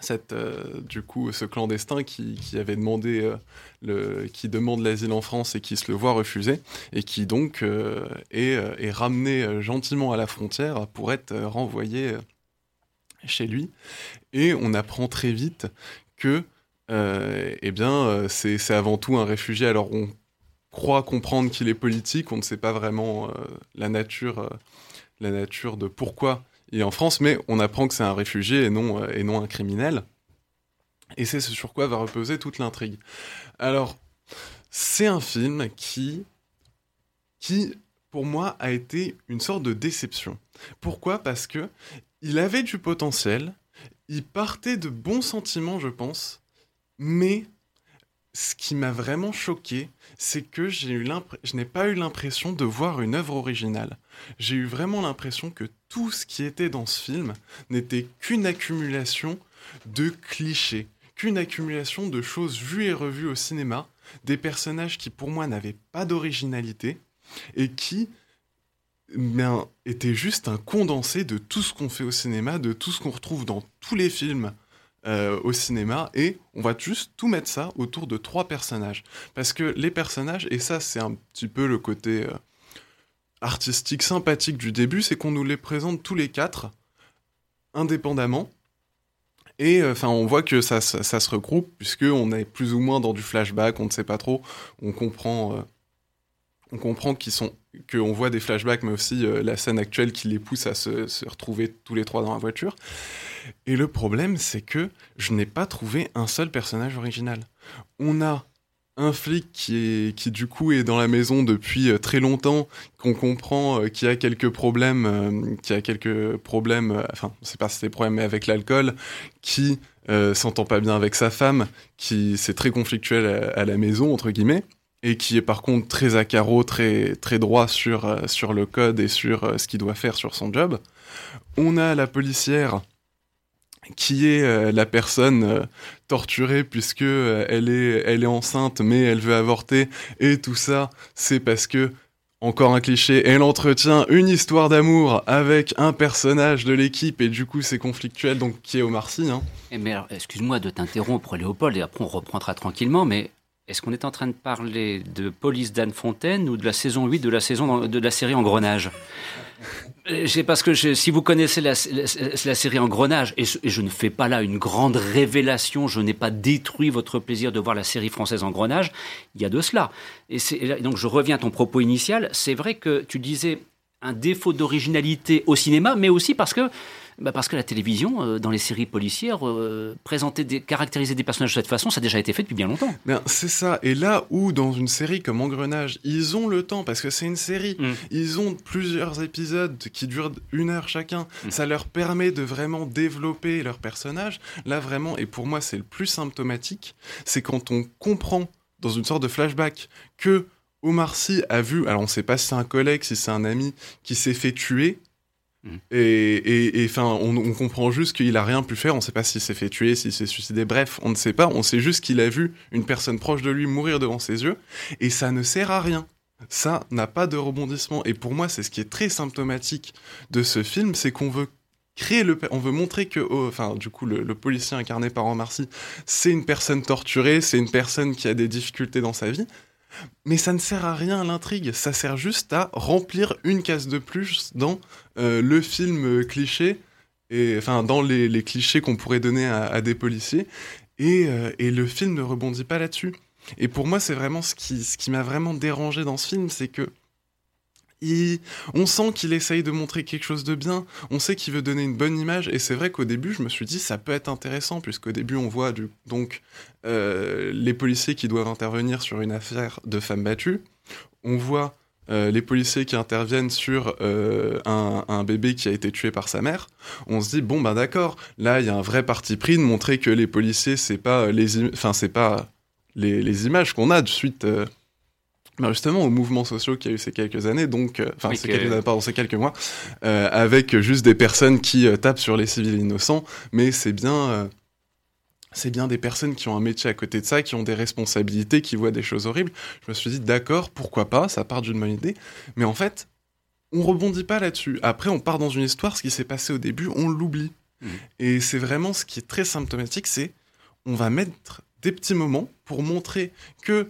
cette, euh, du coup, ce clandestin qui, qui avait demandé, euh, le, qui demande l'asile en France et qui se le voit refuser, et qui donc est, est, ramené gentiment à la frontière pour être renvoyé chez lui. Et on apprend très vite que, eh bien, c'est avant tout un réfugié. Alors on croit comprendre qu'il est politique, on ne sait pas vraiment la nature la nature de pourquoi il est en France, mais on apprend que c'est un réfugié et non, euh, et non un criminel. Et c'est ce sur quoi va reposer toute l'intrigue. Alors, c'est un film qui, qui, pour moi, a été une sorte de déception. Pourquoi? Parce que il avait du potentiel, il partait de bons sentiments, je pense, mais ce qui m'a vraiment choqué, c'est que j'ai eu je n'ai pas eu l'impression de voir une œuvre originale. J'ai eu vraiment l'impression que tout ce qui était dans ce film n'était qu'une accumulation de clichés, qu'une accumulation de choses vues et revues au cinéma, des personnages qui pour moi n'avaient pas d'originalité et qui ben, étaient juste un condensé de tout ce qu'on fait au cinéma, de tout ce qu'on retrouve dans tous les films euh, au cinéma et on va juste tout mettre ça autour de trois personnages. Parce que les personnages, et ça c'est un petit peu le côté euh, artistique sympathique du début, c'est qu'on nous les présente tous les quatre indépendamment. Et euh, enfin, on voit que ça, ça, se regroupe puisque on est plus ou moins dans du flashback, on ne sait pas trop. On comprend, on comprend qu'ils sont, qu'on voit des flashbacks, mais aussi la scène actuelle qui les pousse à se, retrouver tous les trois dans la voiture. Et le problème, c'est que je n'ai pas trouvé un seul personnage original. On a un flic qui qui du coup est dans la maison depuis euh, très longtemps, qu'on comprend euh, qui a quelques problèmes, euh, qui a quelques problèmes, enfin on sait pas si c'est des problèmes avec l'alcool, qui s'entend pas bien avec sa femme, qui c'est très conflictuel à, la maison entre guillemets, et qui est par contre très à carreau, très très droit sur sur le code et sur ce qu'il doit faire sur son job. On a la policière qui est euh, la personne euh, torturée puisque euh, elle est elle est enceinte mais elle veut avorter et tout ça c'est parce que encore un cliché, elle entretient une histoire d'amour avec un personnage de l'équipe et du coup c'est conflictuel donc qui est Omar Sy. Hein. Et mais excuse-moi de t'interrompre Léopold et après on reprendra tranquillement mais est-ce qu'on est en train de parler de Police d'Anne Fontaine ou de la saison 8 de la, saison, de la série Engrenage? C'est parce que si vous connaissez la, série Engrenage, et, et, je ne fais pas là une grande révélation, je n'ai pas détruit votre plaisir de voir la série française Engrenage, il y a de cela. Et, et donc je reviens à ton propos initial, c'est vrai que tu disais un défaut d'originalité au cinéma, mais aussi parce que bah Parce que la télévision, euh, dans les séries policières, euh, présenter, des, caractériser des personnages de cette façon, ça a déjà été fait depuis bien longtemps. Ben, c'est ça. Et là où, dans une série comme Engrenage, ils ont le temps, parce que c'est une série, mm. ils ont plusieurs épisodes qui durent une heure chacun. Mm. Ça leur permet de vraiment développer leurs personnages. Là, vraiment, et pour moi, c'est le plus symptomatique, c'est quand on comprend, dans une sorte de flashback, que Omar Sy a vu, alors on ne sait pas si c'est un collègue, si c'est un ami, qui s'est fait tuer. Et enfin, on, comprend juste qu'il a rien pu faire. On ne sait pas s'il s'est fait tuer, s'il s'est suicidé. Bref, on ne sait pas. On sait juste qu'il a vu une personne proche de lui mourir devant ses yeux. Et ça ne sert à rien. Ça n'a pas de rebondissement. Et pour moi, c'est ce qui est très symptomatique de ce film, c'est qu'on veut créer le, on veut montrer que, oh, du coup, le, policier incarné par Omar c'est une personne torturée, c'est une personne qui a des difficultés dans sa vie. Mais ça ne sert à rien à l'intrigue, ça sert juste à remplir une case de plus dans euh, le film cliché, et, enfin dans les, clichés qu'on pourrait donner à, des policiers, euh, et, le film ne rebondit pas là-dessus. Et pour moi, c'est vraiment ce qui m'a vraiment dérangé dans ce film, c'est que on sent qu'il essaye de montrer quelque chose de bien, on sait qu'il veut donner une bonne image, et c'est vrai qu'au début, je me suis dit, ça peut être intéressant, puisqu'au début, on voit donc euh, les policiers qui doivent intervenir sur une affaire de femmes battues, on voit euh, les policiers qui interviennent sur euh, un, bébé qui a été tué par sa mère, on se dit bon ben d'accord, là il y a un vrai parti pris de montrer que les policiers c'est pas les, pas les, images qu'on a de suite bah, justement aux mouvements sociaux qu'il y a eu ces quelques années, donc, euh, enfin, ces, quelques, pardon, ces quelques mois, euh, avec juste des personnes qui euh, tapent sur les civils innocents, mais c'est bien, c'est bien des personnes qui ont un métier à côté de ça, qui ont des responsabilités, qui voient des choses horribles. Je me suis dit, d'accord, pourquoi pas, ça part d'une bonne idée, mais en fait, on rebondit pas là-dessus. Après, on part dans une histoire, ce qui s'est passé au début, on l'oublie. Mmh. Et c'est vraiment ce qui est très symptomatique, c'est on va mettre des petits moments pour montrer que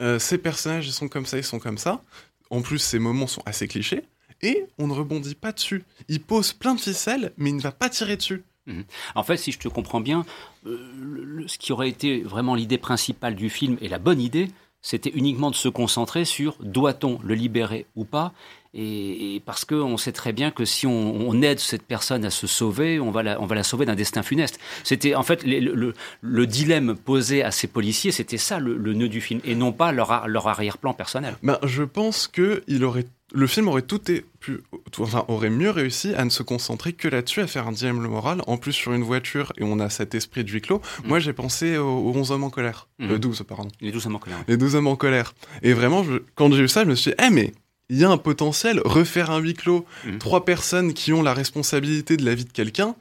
euh, ces personnages, ils sont comme ça, ils sont comme ça. En plus, ces moments sont assez clichés. Et on ne rebondit pas dessus. Il pose plein de ficelles, mais il ne va pas tirer dessus. Mhm. En fait, si je te comprends bien, euh, ce qui aurait été vraiment l'idée principale du film et la bonne idée, c'était uniquement de se concentrer sur doit-on le libérer ou pas et, parce qu'on sait très bien que si on, aide cette personne à se sauver, on va la, on va la sauver d'un destin funeste. C'était en fait le, le, dilemme posé à ces policiers, c'était ça le, nœud du film, et non pas leur, leur arrière-plan personnel. Ben, je pense que il aurait le film aurait tout et pu, enfin, aurait mieux réussi à ne se concentrer que là-dessus, à faire un dilemme moral. En plus, sur une voiture, et on a cet esprit de huis clos. Mm. Moi, j'ai pensé aux, 11 hommes en colère. Mm. Le 12, pardon. Les 12 hommes en colère. Les 12 hommes en colère. Et vraiment, quand j'ai vu ça, je me suis dit, eh, mais il y a un potentiel, refaire un huis clos, mm. trois personnes qui ont la responsabilité de la vie de quelqu'un.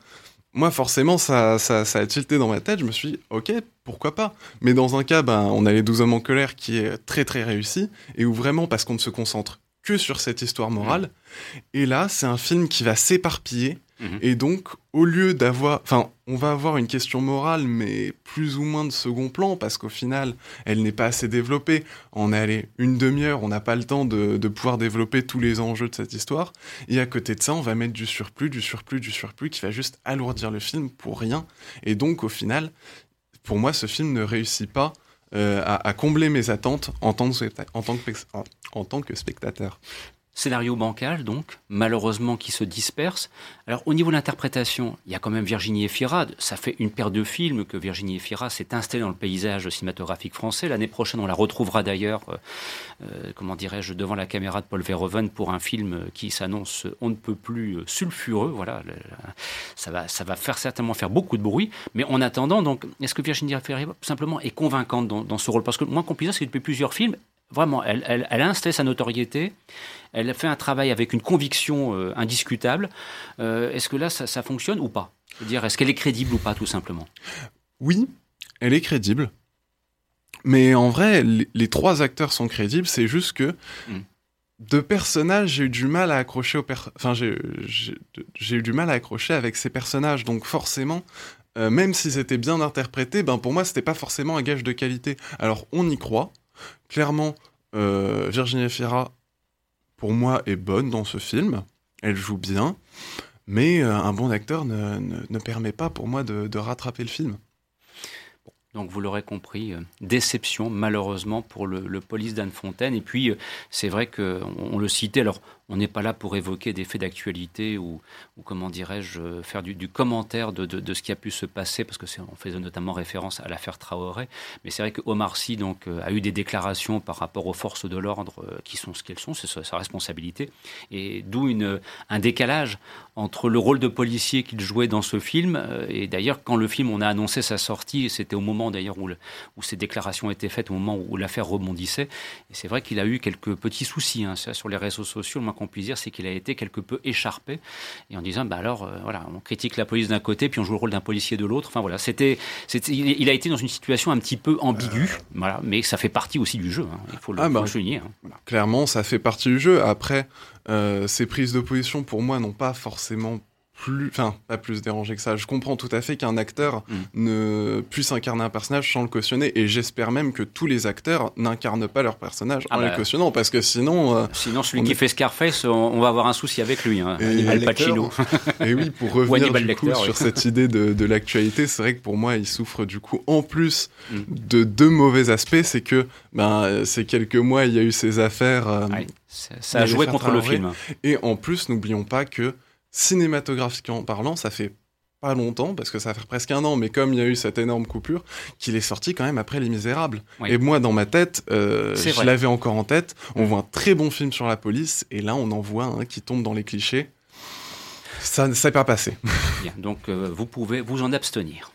Moi, forcément, ça, ça, a tilté dans ma tête. Je me suis dit, ok, pourquoi pas? Mais dans un cas, ben, on a les 12 hommes en colère qui est très très réussi, et où vraiment, parce qu'on ne se concentre que sur cette histoire morale. Et là, c'est un film qui va s'éparpiller. Mhm. Et donc, au lieu d'avoir... Enfin, on va avoir une question morale, mais plus ou moins de second plan, parce qu'au final, elle n'est pas assez développée. On est allé une demi-heure, on n'a pas le temps de, pouvoir développer tous les enjeux de cette histoire. Et à côté de ça, on va mettre du surplus, du surplus, du surplus, qui va juste alourdir le film pour rien. Et donc, au final, pour moi, ce film ne réussit pas euh, à, combler mes attentes en tant que spectateur. Scénario bancal, donc, malheureusement qui se disperse. Alors, au niveau de l'interprétation, il y a quand même Virginie Efira. Ça fait une paire de films que Virginie Efira s'est installée dans le paysage cinématographique français. L'année prochaine, on la retrouvera d'ailleurs, euh, euh, comment dirais-je, devant la caméra de Paul Verhoeven pour un film qui s'annonce on ne peut plus sulfureux. Voilà, ça va, ça va faire certainement faire beaucoup de bruit. Mais en attendant, donc, est-ce que Virginie Efira simplement est convaincante dans, ce rôle? Parce que moi, qu'on puisse dire, c'est depuis plusieurs films, Vraiment, elle, a installé sa notoriété, elle a fait un travail avec une conviction euh, indiscutable. Euh, est-ce que là, ça, fonctionne ou pas? Dire, est-ce qu'elle est crédible ou pas, tout simplement? Oui, elle est crédible. Mais en vrai, les, trois acteurs sont crédibles, c'est juste que hmm. de personnages, j'ai eu du mal à accrocher au enfin, j'ai eu du mal à accrocher avec ces personnages. Donc forcément, euh, même s'ils étaient bien interprétés, ben pour moi, c'était pas forcément un gage de qualité. Alors, on y croit. Clairement, euh, Virginia Fira, pour moi, est bonne dans ce film. Elle joue bien. Mais euh, un bon acteur ne, ne, permet pas, pour moi, de, rattraper le film. Donc vous l'aurez compris, euh, déception malheureusement pour le, police d'Anne Fontaine. Et puis c'est vrai qu'on on le citait, alors on n'est pas là pour évoquer des faits d'actualité ou, comment dirais-je, faire du, commentaire de, ce qui a pu se passer, parce que on faisait notamment référence à l'affaire Traoré. Mais c'est vrai que Sy donc, a eu des déclarations par rapport aux forces de l'ordre qui sont ce qu'elles sont, c'est sa, sa, responsabilité. Et d'où un décalage entre le rôle de policier qu'il jouait dans ce film. Et d'ailleurs, quand le film, on a annoncé sa sortie, c'était au moment d'ailleurs où, où, ces déclarations étaient faites, au moment où l'affaire rebondissait. Et c'est vrai qu'il a eu quelques petits soucis hein, sur les réseaux sociaux. Qu'on puisse dire, c'est qu'il a été quelque peu écharpé. Et en disant, bah alors, euh, voilà, on critique la police d'un côté, puis on joue le rôle d'un policier de l'autre. Enfin voilà, c'était, il a été dans une situation un petit peu ambiguë, euh... voilà, mais ça fait partie aussi du jeu. Hein, il faut le, ah, bah, le souligner. Hein, voilà. Clairement, ça fait partie du jeu. Après, euh, ces prises de position, pour moi, n'ont pas forcément plus, enfin, pas plus dérangé que ça. Je comprends tout à fait qu'un acteur mm. ne puisse incarner un personnage sans le cautionner, et j'espère même que tous les acteurs n'incarnent pas leur personnage ah en bah, le cautionnant, parce que sinon. Euh, sinon, celui qui est... fait Scarface, on, on, va avoir un souci avec lui, hein, et Al Pacino. et oui, pour revenir du coup, sur cette idée de, de l'actualité, c'est vrai que pour moi, il souffre du coup, en plus mm. de deux mauvais aspects, c'est que ben, ces quelques mois, il y a eu ces affaires. Euh, ça a joué contre le film. Et en plus, n'oublions pas que cinématographiquement parlant, ça fait pas longtemps, parce que ça fait presque un an, mais comme il y a eu cette énorme coupure, qu'il est sorti quand même après Les Misérables. Oui. Et moi, dans ma tête, euh, je l'avais encore en tête, on voit un très bon film sur la police, et là, on en voit un qui tombe dans les clichés. Ça ne s'est pas passé. Bien, donc euh, vous pouvez vous en abstenir.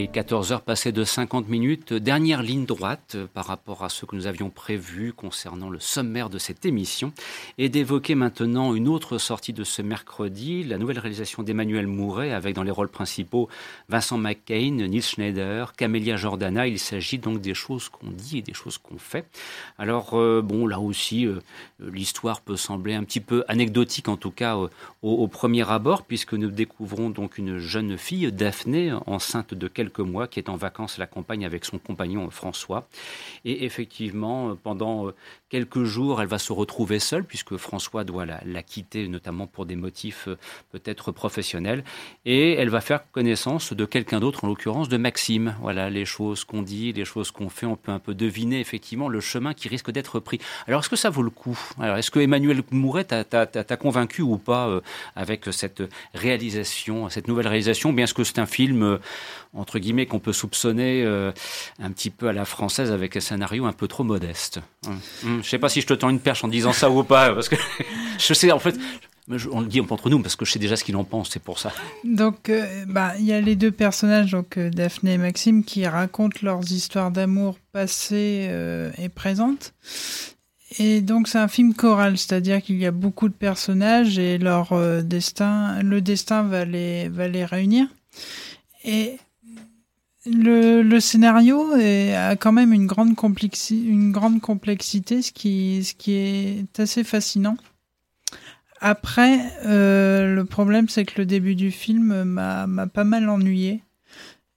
Il est 14h passé de 50 minutes. Dernière ligne droite par rapport à ce que nous avions prévu concernant le sommaire de cette émission et d'évoquer maintenant une autre sortie de ce mercredi, la nouvelle réalisation d'Emmanuel Mouret avec dans les rôles principaux Vincent McCain, Nils Schneider, Camélia Jordana. Il s'agit donc des choses qu'on dit et des choses qu'on fait. Alors, euh, bon, là aussi, euh, l'histoire peut sembler un petit peu anecdotique en tout cas euh, au, au premier abord puisque nous découvrons donc une jeune fille, Daphné, enceinte de quelques mois, qui est en vacances à la campagne avec son compagnon François. Et effectivement, pendant quelques jours, elle va se retrouver seule, puisque François doit la, quitter, notamment pour des motifs peut-être professionnels. Et elle va faire connaissance de quelqu'un d'autre, en l'occurrence de Maxime. Voilà, les choses qu'on dit, les choses qu'on fait, on peut un peu deviner effectivement le chemin qui risque d'être pris. Alors, est-ce que ça vaut le coup? Alors, est-ce que Emmanuel Mouret t'a convaincu ou pas euh, avec cette réalisation, cette nouvelle réalisation? Bien, est-ce que c'est un film, euh, entre guillemets, qu'on peut soupçonner euh, un petit peu à la française avec un scénario un peu trop modeste hum. Hum. Je sais pas si je te tends une perche en disant ça ou pas, parce que je sais, en fait, on le dit entre nous parce que je sais déjà ce qu'il en pense, c'est pour ça. Donc, euh, bah, il y a les deux personnages, donc euh, Daphné et Maxime, qui racontent leurs histoires d'amour passées et présentes. Et donc, c'est un film choral, c'est-à-dire qu'il y a beaucoup de personnages et leur destin, le destin va les, va les réunir. Et le, le, scénario est, a quand même une grande, complexi une grande complexité, ce qui, ce qui est assez fascinant. Après, euh, le problème, c'est que le début du film m'a pas mal ennuyé.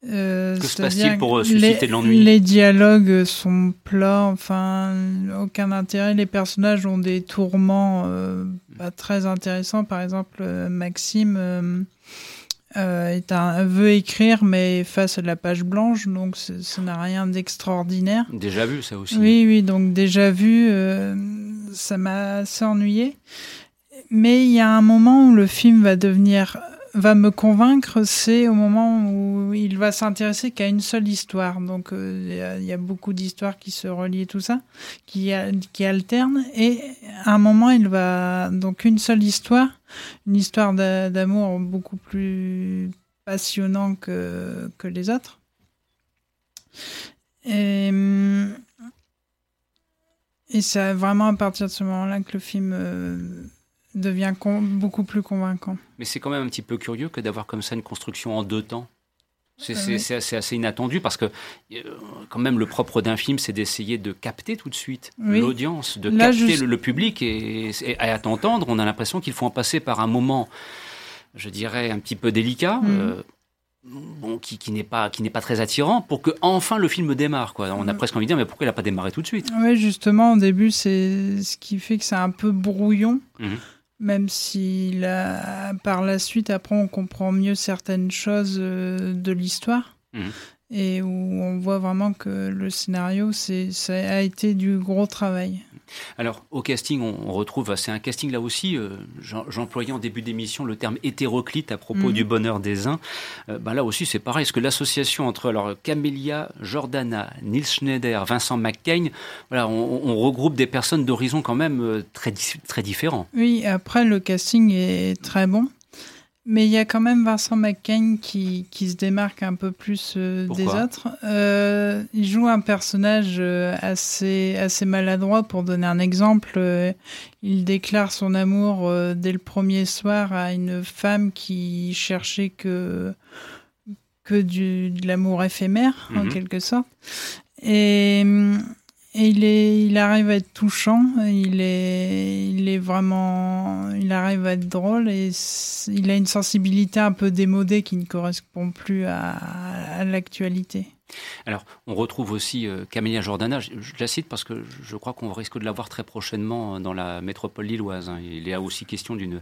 Euh, que se passe-t-il pour susciter les, l'ennui? Les dialogues sont plats, enfin, aucun intérêt. Les personnages ont des tourments euh, pas très intéressants. Par exemple, euh, Maxime euh, euh, est un, veut écrire, mais face à la page blanche, donc ça n'a rien d'extraordinaire. Déjà vu, ça aussi. Oui, oui, donc déjà vu, euh, ça m'a assez ennuyé. Mais il y a un moment où le film va devenir va me convaincre, c'est au moment où il va s'intéresser qu'à une seule histoire. Donc euh, il y, a beaucoup d'histoires qui se relient tout ça, qui, qui alternent. Et à un moment, il va donc une seule histoire, une histoire d'amour beaucoup plus passionnant que, que les autres. Et, et c'est vraiment à partir de ce moment-là que le film euh, devient beaucoup plus convaincant. Mais c'est quand même un petit peu curieux que d'avoir comme ça une construction en deux temps. C'est assez, assez, inattendu parce que euh, quand même le propre d'un film, c'est d'essayer de capter tout de suite l'audience, de capter le, public et, à t'entendre, on a l'impression qu'il faut en passer par un moment, je dirais, un petit peu délicat. Mm. Euh, bon, qui, qui n'est pas qui n'est pas très attirant pour que enfin le film démarre quoi. On a mm. presque envie de dire mais pourquoi il n'a pas démarré tout de suite? Oui, justement au début c'est ce qui fait que c'est un peu brouillon. Mm-hmm même si par la suite, après, on comprend mieux certaines choses euh, de l'histoire. Mhm. Et où on voit vraiment que le scénario, ça a été du gros travail. Alors, au casting, on, retrouve, c'est un casting là aussi, euh, j'employais en début d'émission le terme hétéroclite à propos mhm. du bonheur des uns. Euh, ben là aussi, c'est pareil, est-ce que l'association entre alors, Camélia Jordana, Nils Schneider, Vincent McCain, voilà, on, regroupe des personnes d'horizons quand même euh, très, très différents. Oui, après, le casting est très bon. Mais il y a quand même Vincent McCain qui, qui se démarque un peu plus euh, des autres. Euh, il joue un personnage euh, assez, assez maladroit. Pour donner un exemple, il déclare son amour dès le premier soir à une femme qui cherchait que, que du, de l'amour éphémère, en mhm. quelque sorte. Et et il, est, il arrive à être touchant, il est, il est vraiment, il arrive à être drôle et il a une sensibilité un peu démodée qui ne correspond plus à, à l'actualité. Alors, on retrouve aussi euh, Camélia Jordana, je, la cite parce que je crois qu'on risque de la voir très prochainement dans la métropole lilloise. Hein. Il y a aussi question d'une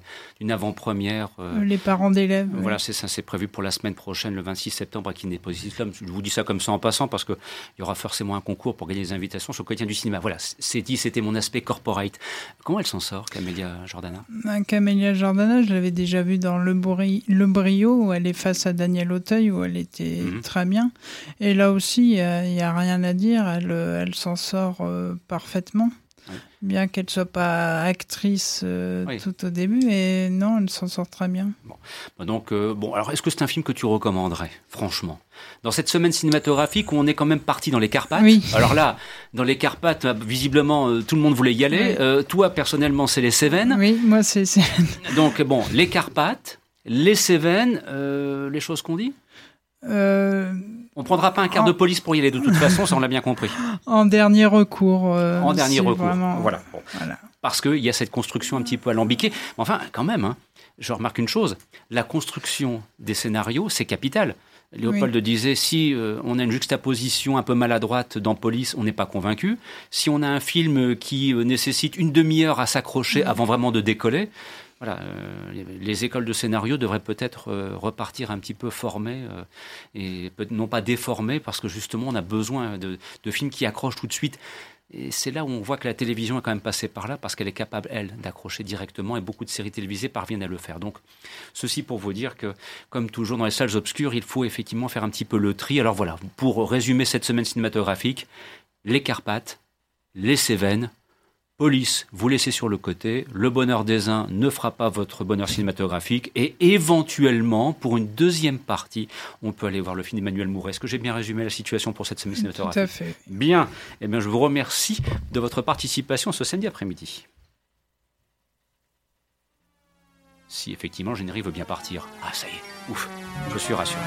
avant-première. Euh, Les parents d'élèves. Voilà, c'est ça, c'est prévu pour la semaine prochaine, le 26 septembre, à Kinéposition. Je vous dis ça comme ça en passant parce qu'il y aura forcément un concours pour gagner des invitations sur le quotidien du cinéma. Voilà, c'est dit, c'était mon aspect corporate. Comment elle s'en sort, Camélia Jordana ben, Camélia Jordana, je l'avais déjà vue dans Le, le Brio, où elle est face à Daniel Auteuil, où elle était mhm. très bien. Et là aussi, il n'y a, rien à dire. Elle, elle s'en sort euh, parfaitement. Bien qu'elle ne soit pas actrice euh, tout au début, et non, elle s'en sort très bien. Bon. Bah, donc, euh, bon, alors est-ce que c'est un film que tu recommanderais, franchement? Dans cette semaine cinématographique où on est quand même parti dans les Carpates. Oui. Alors là, dans les Carpates, visiblement, tout le monde voulait y aller. toi, personnellement, c'est les Cévennes. Oui, moi, c'est les Cévennes. Donc, bon, les Carpates, les Cévennes, les choses qu'on dit? Euh, on prendra pas un quart de police pour y aller de toute façon, ça on l'a bien compris. En dernier recours. Euh, en dernier recours. Voilà. Parce qu'il y a cette construction un petit peu alambiquée. Enfin, quand même, hein, je remarque une chose la construction des scénarios, c'est capital. Léopold disait si euh, on a une juxtaposition un peu maladroite dans Police, on n'est pas convaincu. Si on a un film qui nécessite une demi-heure à s'accrocher avant vraiment de décoller, voilà, euh, les écoles de scénario devraient peut-être euh, repartir un petit peu formées euh, et non pas déformées parce que justement on a besoin de, films qui accrochent tout de suite. Et c'est là où on voit que la télévision est quand même passée par là parce qu'elle est capable, elle, d'accrocher directement et beaucoup de séries télévisées parviennent à le faire. Donc, ceci pour vous dire que, comme toujours dans les salles obscures, il faut effectivement faire un petit peu le tri. Alors voilà, pour résumer cette semaine cinématographique, les Carpates, les Cévennes, Police, vous laissez sur le côté. Le bonheur des uns ne fera pas votre bonheur cinématographique. Et éventuellement, pour une deuxième partie, on peut aller voir le film d'Emmanuel Mouret. Est-ce que j'ai bien résumé la situation pour cette semaine cinématographique Tout à fait. Bien. Eh bien, je vous remercie de votre participation ce samedi après-midi. Si effectivement, générique veut bien partir. Ah, ça y est. Ouf. Je suis rassuré.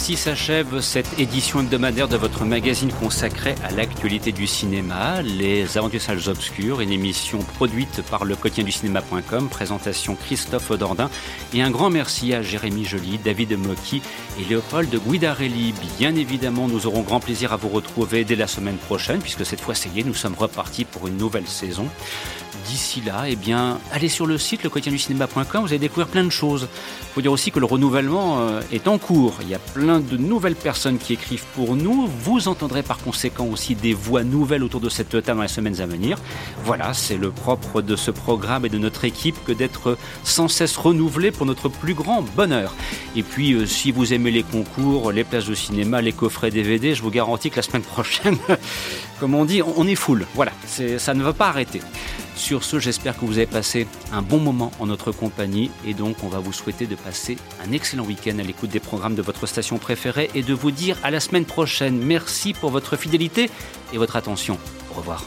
Ainsi s'achève cette édition hebdomadaire de votre magazine consacré à l'actualité du cinéma, Les Aventures Salles Obscures, une émission produite par le quotidien du cinéma.com, présentation Christophe Dordain et un grand merci à Jérémy Joly, David Mocky et Léopold Guidarelli. Bien évidemment, nous aurons grand plaisir à vous retrouver dès la semaine prochaine, puisque cette fois, c'est nous sommes repartis pour une nouvelle saison. D'ici là, eh bien, allez sur le site le du cinéma.com, vous allez découvrir plein de choses. Il faut dire aussi que le renouvellement euh, est en cours. Il y a plein de nouvelles personnes qui écrivent pour nous. Vous entendrez par conséquent aussi des voix nouvelles autour de cette table dans les semaines à venir. Voilà, c'est le propre de ce programme et de notre équipe que d'être sans cesse renouvelé pour notre plus grand bonheur. Et puis, euh, si vous aimez les concours, les places de cinéma, les coffrets DVD, je vous garantis que la semaine prochaine, comme on dit, on est full. Voilà, ça ne va pas arrêter. Sur ce, j'espère que vous avez passé un bon moment en notre compagnie et donc on va vous souhaiter de passer un excellent week-end à l'écoute des programmes de votre station préférée et de vous dire à la semaine prochaine. Merci pour votre fidélité et votre attention. Au revoir.